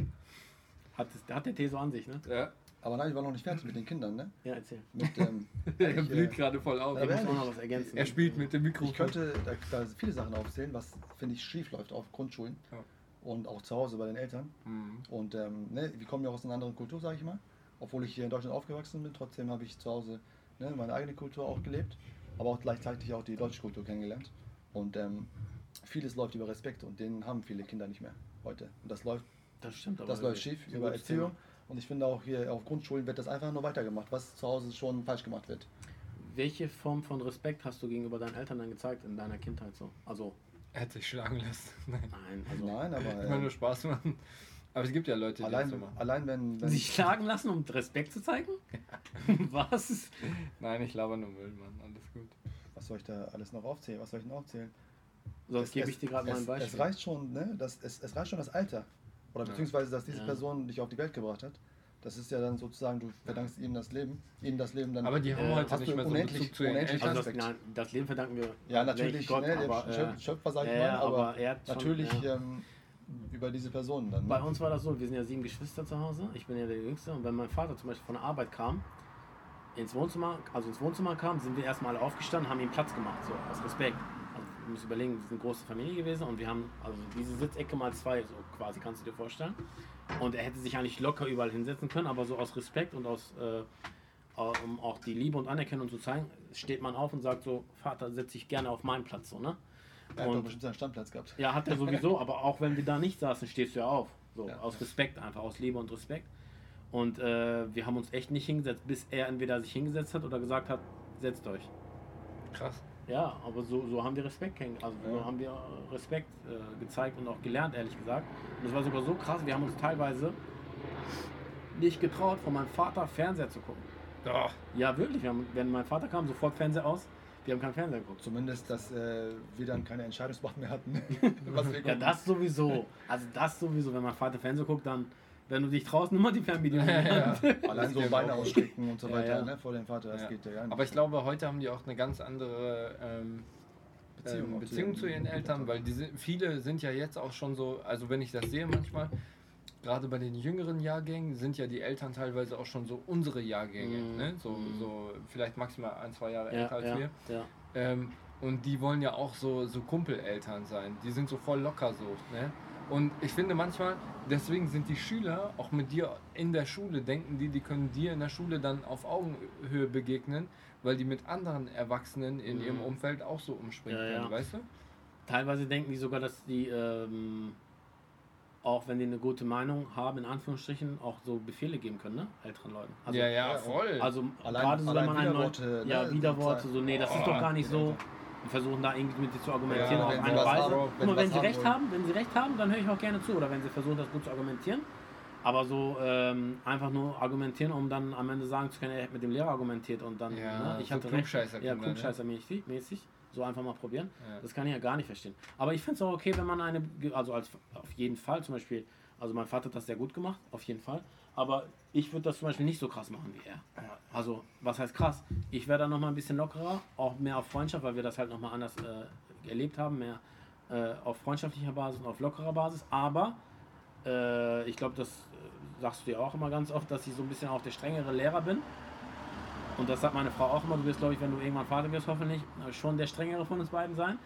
Hat, das, hat der Tee so an sich, ne? Ja, Aber nein, ich war noch nicht fertig mit den Kindern, ne? Ja, erzähl. Mit, ähm, er ich, blüht äh, gerade voll auf. aber Ich muss auch noch was ergänzen. Er spielt mit dem Mikrofon. Ich könnte da, da viele Sachen aufzählen, was finde ich schief läuft auf Grundschulen Ja. und auch zu Hause bei den Eltern. Mhm. Und ähm, ne, wir kommen ja auch aus einer anderen Kultur, sage ich mal. Obwohl ich hier in Deutschland aufgewachsen bin, trotzdem habe ich zu Hause ne, meine eigene Kultur auch gelebt, aber auch gleichzeitig auch die deutsche Kultur kennengelernt. Und ähm, vieles läuft über Respekt und den haben viele Kinder nicht mehr heute. Und das läuft, Das stimmt aber. das läuft schief über Erziehung. Und ich finde auch hier auf Grundschulen wird das einfach nur weitergemacht, was zu Hause schon falsch gemacht wird. Welche Form von Respekt hast du gegenüber deinen Eltern dann gezeigt in deiner Kindheit so? Also, Er hat sich schlagen lassen. Nein. nein, also. Nein, aber Immer nur äh, Spaß machen. Aber es gibt ja Leute, die allein, das so machen. allein wenn, wenn Sich schlagen lassen, um Respekt zu zeigen? Was? Nein, ich laber nur Müll, Mann. Alles gut. was soll ich da alles noch aufzählen? Was soll ich noch aufzählen? Sonst Es- gebe ich dir gerade mal ein es- Beispiel. Es reicht schon, ne? Das, es, es reicht schon das Alter. Oder Ja. beziehungsweise, dass diese Ja. Person dich auf die Welt gebracht hat. Das ist ja dann sozusagen, du verdankst ihm das Leben, ihnen das Leben dann. Aber die haben Äh, heute hast nicht du mehr so unendlich- Bezug zu unendlich also das, nein, das Leben verdanken wir. ja, natürlich, Gott, ne, aber, der Schöp- äh, Schöpfer, sag ich ja, mal, aber, aber er hat schon, natürlich ja. ähm, über diese Person dann. Bei Ne? uns war das so, wir sind ja sieben Geschwister zu Hause. Ich bin ja der Jüngste und wenn mein Vater zum Beispiel von der Arbeit kam, ins Wohnzimmer, also ins Wohnzimmer kam, sind wir erstmal alle aufgestanden, haben ihm Platz gemacht, so aus Respekt. Du musst überlegen, wir sind eine große Familie gewesen und wir haben also diese Sitzecke mal zwei, so quasi, kannst du dir vorstellen. Und er hätte sich eigentlich locker überall hinsetzen können, aber so aus Respekt und aus, äh, um auch die Liebe und Anerkennung zu zeigen, steht man auf und sagt so, Vater, setz dich gerne auf meinen Platz, so, ne? Er hat doch und- bestimmt seinen Stammplatz gehabt. Ja, hat er sowieso, aber auch wenn wir da nicht saßen, stehst du ja auf. So, Ja. aus Respekt einfach, aus Liebe und Respekt. Und äh, wir haben uns echt nicht hingesetzt, bis er entweder sich hingesetzt hat oder gesagt hat, setzt euch. Krass. Ja, aber so, so haben wir Respekt kennengelernt. Also so Ja. haben wir Respekt äh, gezeigt und auch gelernt, ehrlich gesagt. Und es war sogar so krass, wir haben uns teilweise nicht getraut, von meinem Vater Fernseher zu gucken. Doch. Ja, wirklich. Wir haben, wenn mein Vater kam, sofort Fernseher aus. Wir haben keinen Fernseher geguckt. Zumindest, dass äh, wir dann keine Entscheidungsmacht mehr hatten. Ja, das sowieso. Also das sowieso. Wenn mein Vater Fernseher guckt, dann, wenn du dich traust, nimm mal die Fernbedienung. Ja. Allein so Beine ausstrecken und so Ja, weiter ja. Ne, vor dem Vater, das Ja. geht ja gar nicht. Aber ich glaube, heute haben die auch eine ganz andere ähm, Beziehung, ähm, Beziehung zu ihren Eltern, weil die sind, viele sind ja jetzt auch schon so, also wenn ich das sehe manchmal, gerade bei den jüngeren Jahrgängen sind ja die Eltern teilweise auch schon so unsere Jahrgänge, Mhm. ne? so, Mhm. so vielleicht maximal ein, zwei Jahre ja, älter als ja, wir. ja. Ähm, und die wollen ja auch so, so Kumpeleltern sein. Die sind so voll locker so. Ne? Und ich finde manchmal, deswegen sind die Schüler auch mit dir in der Schule, denken die, die können dir in der Schule dann auf Augenhöhe begegnen, weil die mit anderen Erwachsenen in Mhm. ihrem Umfeld auch so umspringen Ja, ja. können, weißt du? Teilweise denken die sogar, dass die, ähm, auch wenn die eine gute Meinung haben, in Anführungsstrichen, auch so Befehle geben können, ne? Älteren Leuten. Also, ja, ja, ja, voll. Also Allein- gerade so, wenn allein man einen neuen, Widerworte, ne, ja, Widerworte, so, nee, das ist Oh, doch gar nicht so. Die versuchen da irgendwie mit dir zu argumentieren Ja, auf wenn sie eine Weise. haben, wenn mal, wenn sie haben recht wollen. haben, wenn sie recht haben, dann höre ich auch gerne zu. Oder wenn sie versuchen, das gut zu argumentieren. Aber so ähm, einfach nur argumentieren, um dann am Ende sagen zu können, er hat mit dem Lehrer argumentiert und dann, Ja, ne, ich so hatte recht. Klugscheißer-Kinder, Ja, ne? Klugscheißer-mäßig. mäßig. So einfach mal probieren. Ja. Das kann ich ja gar nicht verstehen. Aber ich finde es auch okay, wenn man eine, also als auf jeden Fall zum Beispiel, also mein Vater hat das sehr gut gemacht, auf jeden Fall. Aber ich würde das zum Beispiel nicht so krass machen wie er. Also, was heißt krass? Ich wäre da nochmal ein bisschen lockerer, auch mehr auf Freundschaft, weil wir das halt nochmal anders äh, erlebt haben, mehr äh, auf freundschaftlicher Basis und auf lockerer Basis. Aber äh, ich glaube, das äh, sagst du dir auch immer ganz oft, dass ich so ein bisschen auch der strengere Lehrer bin. Und das sagt meine Frau auch immer. Du wirst, glaube ich, wenn du irgendwann Vater wirst, hoffentlich äh, schon der strengere von uns beiden sein.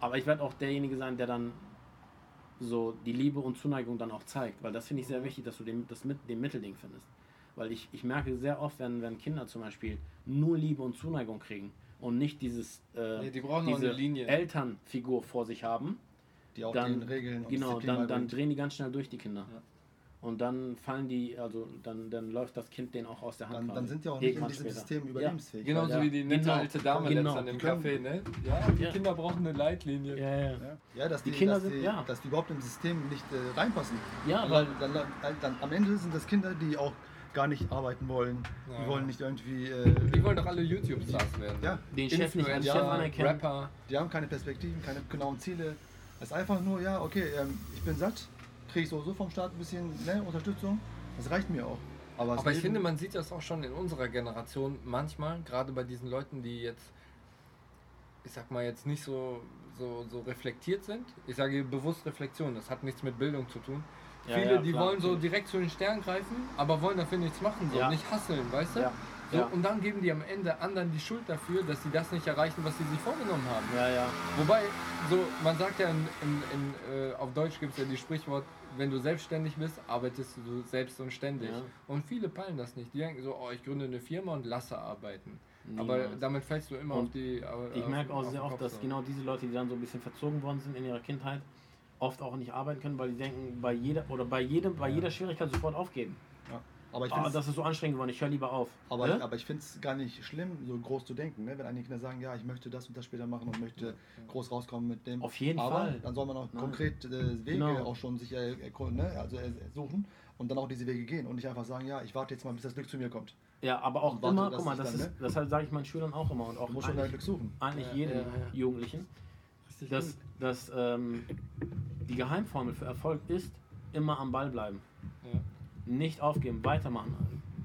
Aber ich werde auch derjenige sein, der dann so die Liebe und Zuneigung dann auch zeigt. Weil das finde ich sehr wichtig, dass du den, das mit dem Mittelding findest. Weil ich, ich merke sehr oft, wenn, wenn Kinder zum Beispiel nur Liebe und Zuneigung kriegen und nicht dieses äh, Nee, die diese. Elternfigur vor sich haben, Die auch dann, den Regeln und genau, dann, dann drehen die ganz schnell durch die Kinder. Ja. Und dann fallen die, also dann, dann läuft das Kind denen auch aus der Hand. Dann, dann sind die auch nicht in diesem später. System überlebensfähig. Genauso Ja. wie die nette Genau. alte Dame Genau. Die können- Café, ne? Ja, die Ja. Kinder brauchen eine Leitlinie. Ja, ja. Ja, ja dass, Die die, Kinder dass, sind- die, ja. dass die überhaupt im System nicht äh, reinpassen. Ja, Und weil dann, dann, dann, dann, am Ende sind das Kinder, die auch gar nicht arbeiten wollen. Ja. Die wollen nicht irgendwie. Äh, Die wollen doch alle YouTube-Stars werden. Ja. den Chef nicht als Chef Ja, anerkennen. Rapper. die haben keine Perspektiven, keine genauen Ziele. Es ist einfach nur, ja, okay, ähm, ich bin satt, kriege ich sowieso vom Staat ein bisschen ne, Unterstützung. Das reicht mir auch. Aber, Aber ich finde, man sieht das auch schon in unserer Generation manchmal, gerade bei diesen Leuten, die jetzt, ich sag mal, jetzt nicht so, so, so reflektiert sind. Ich sage bewusst Reflexion, das hat nichts mit Bildung zu tun. Ja, Viele, ja, die klar, wollen so direkt zu den Sternen greifen, aber wollen dafür nichts machen, so Ja. nicht hasseln, weißt du? Ja. So, Ja. Und dann geben die am Ende anderen die Schuld dafür, dass sie das nicht erreichen, was sie sich vorgenommen haben. Ja, ja. Wobei, so, man sagt ja, in, in, in, äh, auf Deutsch gibt es ja die Sprichwort, wenn du selbstständig bist, arbeitest du selbst und ständig. Ja. Und viele peilen das nicht. Die denken so, oh, ich gründe eine Firma und lasse arbeiten. Aber Niemals. damit fällst du immer Und auf die. Auf, Ich merke auch sehr oft, dass so. genau diese Leute, die dann so ein bisschen verzogen worden sind in ihrer Kindheit, oft auch nicht arbeiten können, weil die denken, bei jeder oder bei jedem, bei jeder Schwierigkeit sofort aufgeben. Ja. Aber ich Ah, finde das ist so anstrengend geworden, ich höre lieber auf. Aber, Ne? aber ich finde es gar nicht schlimm, so groß zu denken. Ne? Wenn einige Kinder sagen, ja, ich möchte das und das später machen und möchte groß rauskommen mit dem. Auf jeden aber Fall. dann soll man auch Nein. konkret äh, Wege Genau. auch schon sich äh, ne? also äh, suchen und dann auch diese Wege gehen und nicht einfach sagen, ja, ich warte jetzt mal, bis das Glück zu mir kommt. Ja, aber auch warte, immer, guck mal, ich das dann, ist, das halt sage ich meinen Schülern auch immer und auch Du musst schon Glück suchen. eigentlich Ja, jedem ja, ja. Jugendlichen, dass, dass ähm, die Geheimformel für Erfolg ist, immer am Ball bleiben. Ja. Nicht aufgeben, weitermachen.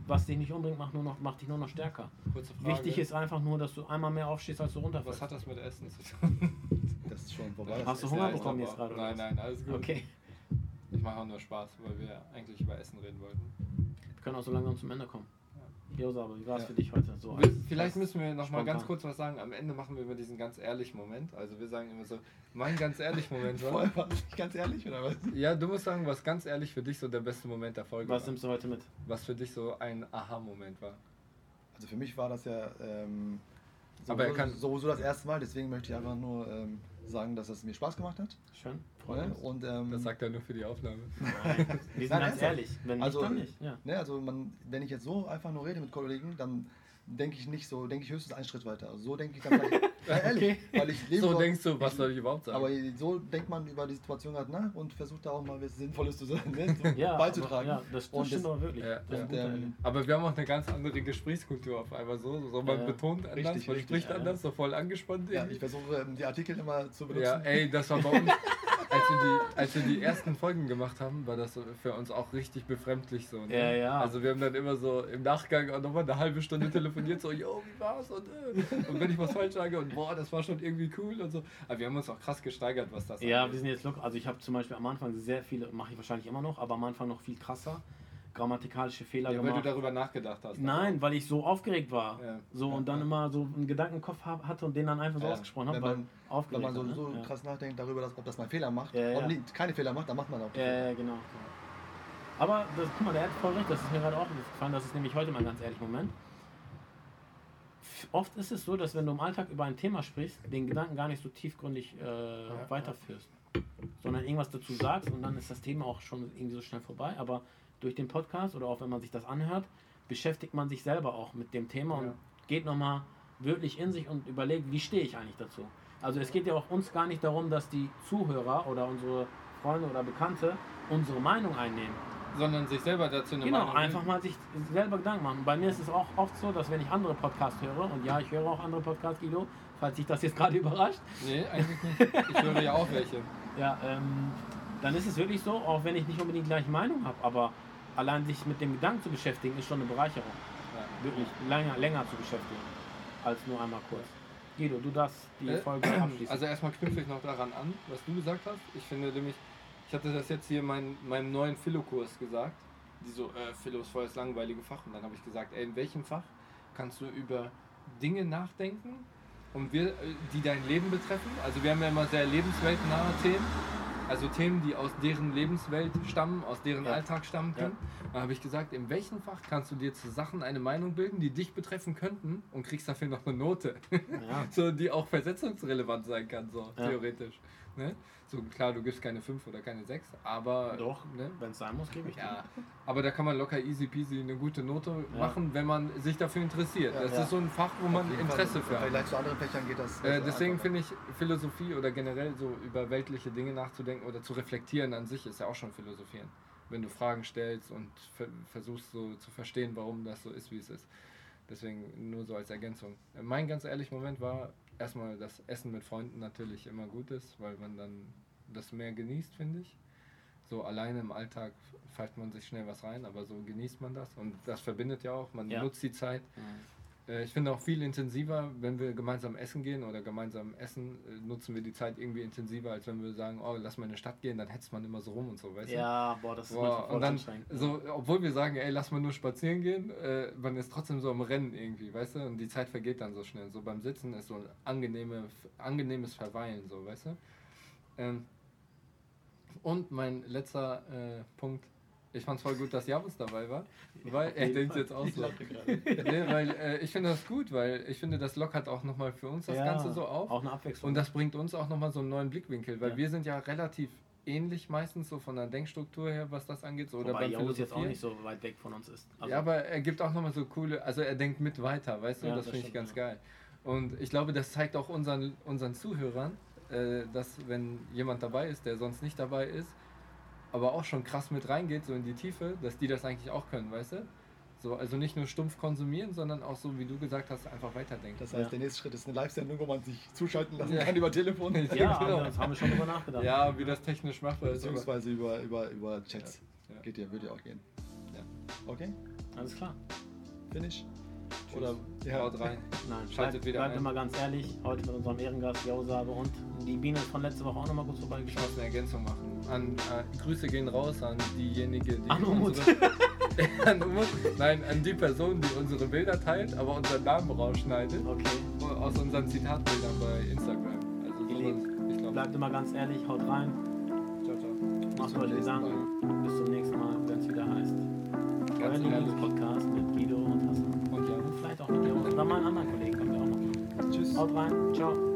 Was dich nicht umbringt, macht, nur noch, macht dich nur noch stärker. Kurze Frage. Wichtig ist einfach nur, dass du einmal mehr aufstehst, als du Was runterfällst. hat das mit Essen zu tun? Das ist schon vorbei. Hast du Hunger bekommen jetzt gerade, oder Nein, was? nein, alles gut. Okay, Ich mache auch nur Spaß, weil wir eigentlich über Essen reden wollten. wir können auch so langsam zum Ende kommen. Josa, wie war es Ja. für dich heute? So Vielleicht müssen wir noch mal spontan. ganz kurz was sagen. Am Ende machen wir immer diesen ganz ehrlichen Moment. Also wir sagen immer so, mein ganz ehrlich Moment war. Vorher war ich ganz ehrlich, oder was? Ja, du musst sagen, was ganz ehrlich für dich so der beste Moment der Folge Was war. nimmst du heute mit? Was für dich so ein Aha-Moment war. Also für mich war das ja ähm, Aber er sowieso, kann- sowieso das erste Mal, deswegen möchte ich einfach nur ähm, sagen, dass es mir Spaß gemacht hat. Schön, freut Ne? uns. Und, ähm, Das sagt er nur für die Aufnahme. Wir sind ganz ehrlich. Wenn nicht, Also, dann nicht. Ja. Ne, also man, wenn ich jetzt so einfach nur rede mit Kollegen, dann denke ich nicht so, denke ich höchstens einen Schritt weiter. Also so denke ich dann ja, ehrlich, Okay. weil ich lebe So dort- denkst du, was soll ich überhaupt sagen? aber so denkt man über die Situation halt nach und versucht da auch mal was Sinnvolles zu sagen, ne, so Ja, beizutragen. Aber, ja, das, das Und stimmt das- aber wirklich. Ja, Und, ähm, Aber wir haben auch eine ganz andere Gesprächskultur auf einmal so. so man Ja, betont anders, richtig, man richtig, spricht ja, ja. anders, so voll angespannt. ja, ich versuche ähm, die Artikel immer zu benutzen. Ja, ey, das war bei uns, als wir, die, als wir die ersten Folgen gemacht haben, war das für uns auch richtig befremdlich so. Ne? Ja, ja. Also wir haben dann immer so im Nachgang auch nochmal eine halbe Stunde telefoniert, so, yo, wie war's? Und, äh, und wenn ich was falsch sage und boah, das war schon irgendwie cool und so. Aber wir haben uns auch krass gesteigert, was das Ja, angeht. wir sind jetzt locker. Also ich habe zum Beispiel am Anfang sehr viele, mache ich wahrscheinlich immer noch, aber am Anfang noch viel krasser, grammatikalische Fehler ja, weil du gemacht. darüber nachgedacht hast. Nein, weil ich so aufgeregt war. Ja. So Ja, und dann ja. immer so einen Gedanken im Kopf hab, hatte und den dann einfach so Ja, ausgesprochen habe, weil man- aufgeregt Wenn man so, so ne? ja. krass nachdenkt darüber, dass, ob das mal Fehler macht, Ja, ja. und nicht, keine Fehler macht, dann macht man auch Ja, ja, genau. Aber das, guck mal, der hat voll recht, das ist mir gerade auch gefallen, das ist nämlich heute mal ganz ehrlich Moment. Oft ist es so, dass wenn du im Alltag über ein Thema sprichst, den Gedanken gar nicht so tiefgründig äh, weiterführst, sondern irgendwas dazu sagst und dann ist das Thema auch schon irgendwie so schnell vorbei. Aber durch den Podcast oder auch wenn man sich das anhört, beschäftigt man sich selber auch mit dem Thema und Ja. geht nochmal wirklich in sich und überlegt, wie stehe ich eigentlich dazu. Also es geht ja auch uns gar nicht darum, dass die Zuhörer oder unsere Freunde oder Bekannte unsere Meinung einnehmen, sondern sich selber dazu eine Genau, Meinung einfach mal sich selber Gedanken machen. Bei mir ist es auch oft so, dass wenn ich andere Podcasts höre, und ja, ich höre auch andere Podcasts, Guido, falls sich das jetzt gerade überrascht, Nee, eigentlich nicht. Ich höre ja auch welche. ja, ähm, dann ist es wirklich so, auch wenn ich nicht unbedingt die gleiche Meinung habe, aber allein sich mit dem Gedanken zu beschäftigen, ist schon eine Bereicherung. Ja. Wirklich länger, länger zu beschäftigen, als nur einmal kurz. Guido, du darfst die Äh, Folge abschließen. Also erstmal knüpfe ich noch daran an, was du gesagt hast. Ich finde nämlich, ich hatte das jetzt hier in mein, meinem neuen Philo-Kurs gesagt. Die so, äh, Philo ist voll das langweilige Fach. Und dann habe ich gesagt, ey, in welchem Fach kannst du über Dinge nachdenken, und wir, äh, die dein Leben betreffen? Also wir haben ja immer sehr lebensweltnahe Themen. Also Themen, die aus deren Lebenswelt stammen, aus deren Ja. Alltag stammen Ja. können. Dann habe ich gesagt, in welchem Fach kannst du dir zu Sachen eine Meinung bilden, die dich betreffen könnten und kriegst dafür noch eine Note? ja. so, die auch versetzungsrelevant sein kann, so Ja. theoretisch. Ne? So klar, du gibst keine 5 oder keine 6, aber. Doch, Ne? wenn es sein muss, gebe ich. Ja, aber da kann man locker easy peasy eine gute Note Ja. machen, wenn man sich dafür interessiert. Ja, das ja. ist so ein Fach, wo man Auf jeden Interesse Fall. für hat. Vergleich zu anderen Fächern geht das. Äh, deswegen finde ich Philosophie oder generell so über weltliche Dinge nachzudenken oder zu reflektieren an sich ist ja auch schon Philosophieren. Wenn du Fragen stellst und ver versuchst so zu verstehen, warum das so ist, wie es ist. Deswegen nur so als Ergänzung. Mein ganz ehrlich Moment war erstmal, dass Essen mit Freunden natürlich immer gut ist, weil man dann das mehr genießt, finde ich. So alleine im Alltag pfeift man sich schnell was rein, aber so genießt man das und das verbindet ja auch. Man Ja. nutzt die Zeit. Mhm. Äh, Ich finde auch viel intensiver, wenn wir gemeinsam essen gehen oder gemeinsam essen, äh, nutzen wir die Zeit irgendwie intensiver, als wenn wir sagen, oh, lass mal in eine Stadt gehen, dann hetzt man immer so rum und so, weißt du? Ja, boah, das ist Boah, manchmal voll und dann, so, obwohl wir sagen, ey, lass mal nur spazieren gehen, äh, man ist trotzdem so am Rennen irgendwie, weißt du? Und die Zeit vergeht dann so schnell. So beim Sitzen ist so ein angenehme, angenehmes Verweilen, so, weißt du? Ähm, und mein letzter äh, Punkt, ich fand es voll gut, dass Javus dabei war, weil er denkt jetzt auch Ich so. nee, weil äh, ich finde das gut, weil ich finde, das lockert auch nochmal für uns das Ja, Ganze so auf. Auch eine Abwechslung. Und das bringt uns auch nochmal so einen neuen Blickwinkel, weil Ja. wir sind ja relativ ähnlich meistens so von der Denkstruktur her, was das angeht. So, oder Wobei beim Javus jetzt auch nicht so weit weg von uns ist. Also, ja, aber er gibt auch nochmal so coole, also er denkt mit weiter, weißt du, Ja, das das finde ich ganz geil. Und ich glaube, das zeigt auch unseren, unseren Zuhörern, äh, dass wenn jemand dabei ist, der sonst nicht dabei ist, aber auch schon krass mit reingeht, so in die Tiefe, dass die das eigentlich auch können, weißt du? So, also nicht nur stumpf konsumieren, sondern auch so, wie du gesagt hast, einfach weiterdenken. Das heißt, Ja. der nächste Schritt ist eine Live-Sendung, wo man sich zuschalten lassen Ja. kann über Telefon. Ja. ja, genau. das haben wir schon drüber nachgedacht. Ja, wie das technisch machbar ist. aber- Beziehungsweise über, über, über Chats. Ja. Geht ja, würde ja auch gehen. Ja. Okay, Alles klar. finish. Tschüss. Oder ja. Haut rein. Nein, Schaltet bleibt, wieder bleibt ein. immer ganz ehrlich. Heute mit unserem Ehrengast Jausabe und die Biene ist von letzter Woche auch nochmal kurz Ich vorbeigeschaut. muss eine Ergänzung machen. An, äh, Grüße gehen raus an diejenige, die An Umut. unsere, an Umut. Nein, an die Person, die unsere Bilder teilt, aber unseren Namen rausschneidet. Okay. Aus unseren Zitatbildern bei Instagram. Also sowas, ich glaube. Bleibt immer ganz ehrlich, haut rein, Ciao, ciao. macht euch Gedanken. Bis zum nächsten Mal, wenn es wieder heißt. Euer Ganz. Lieblingspodcast mit mal einen anderen Kollegen können wir auch noch. Tschüss. Haut rein, ciao.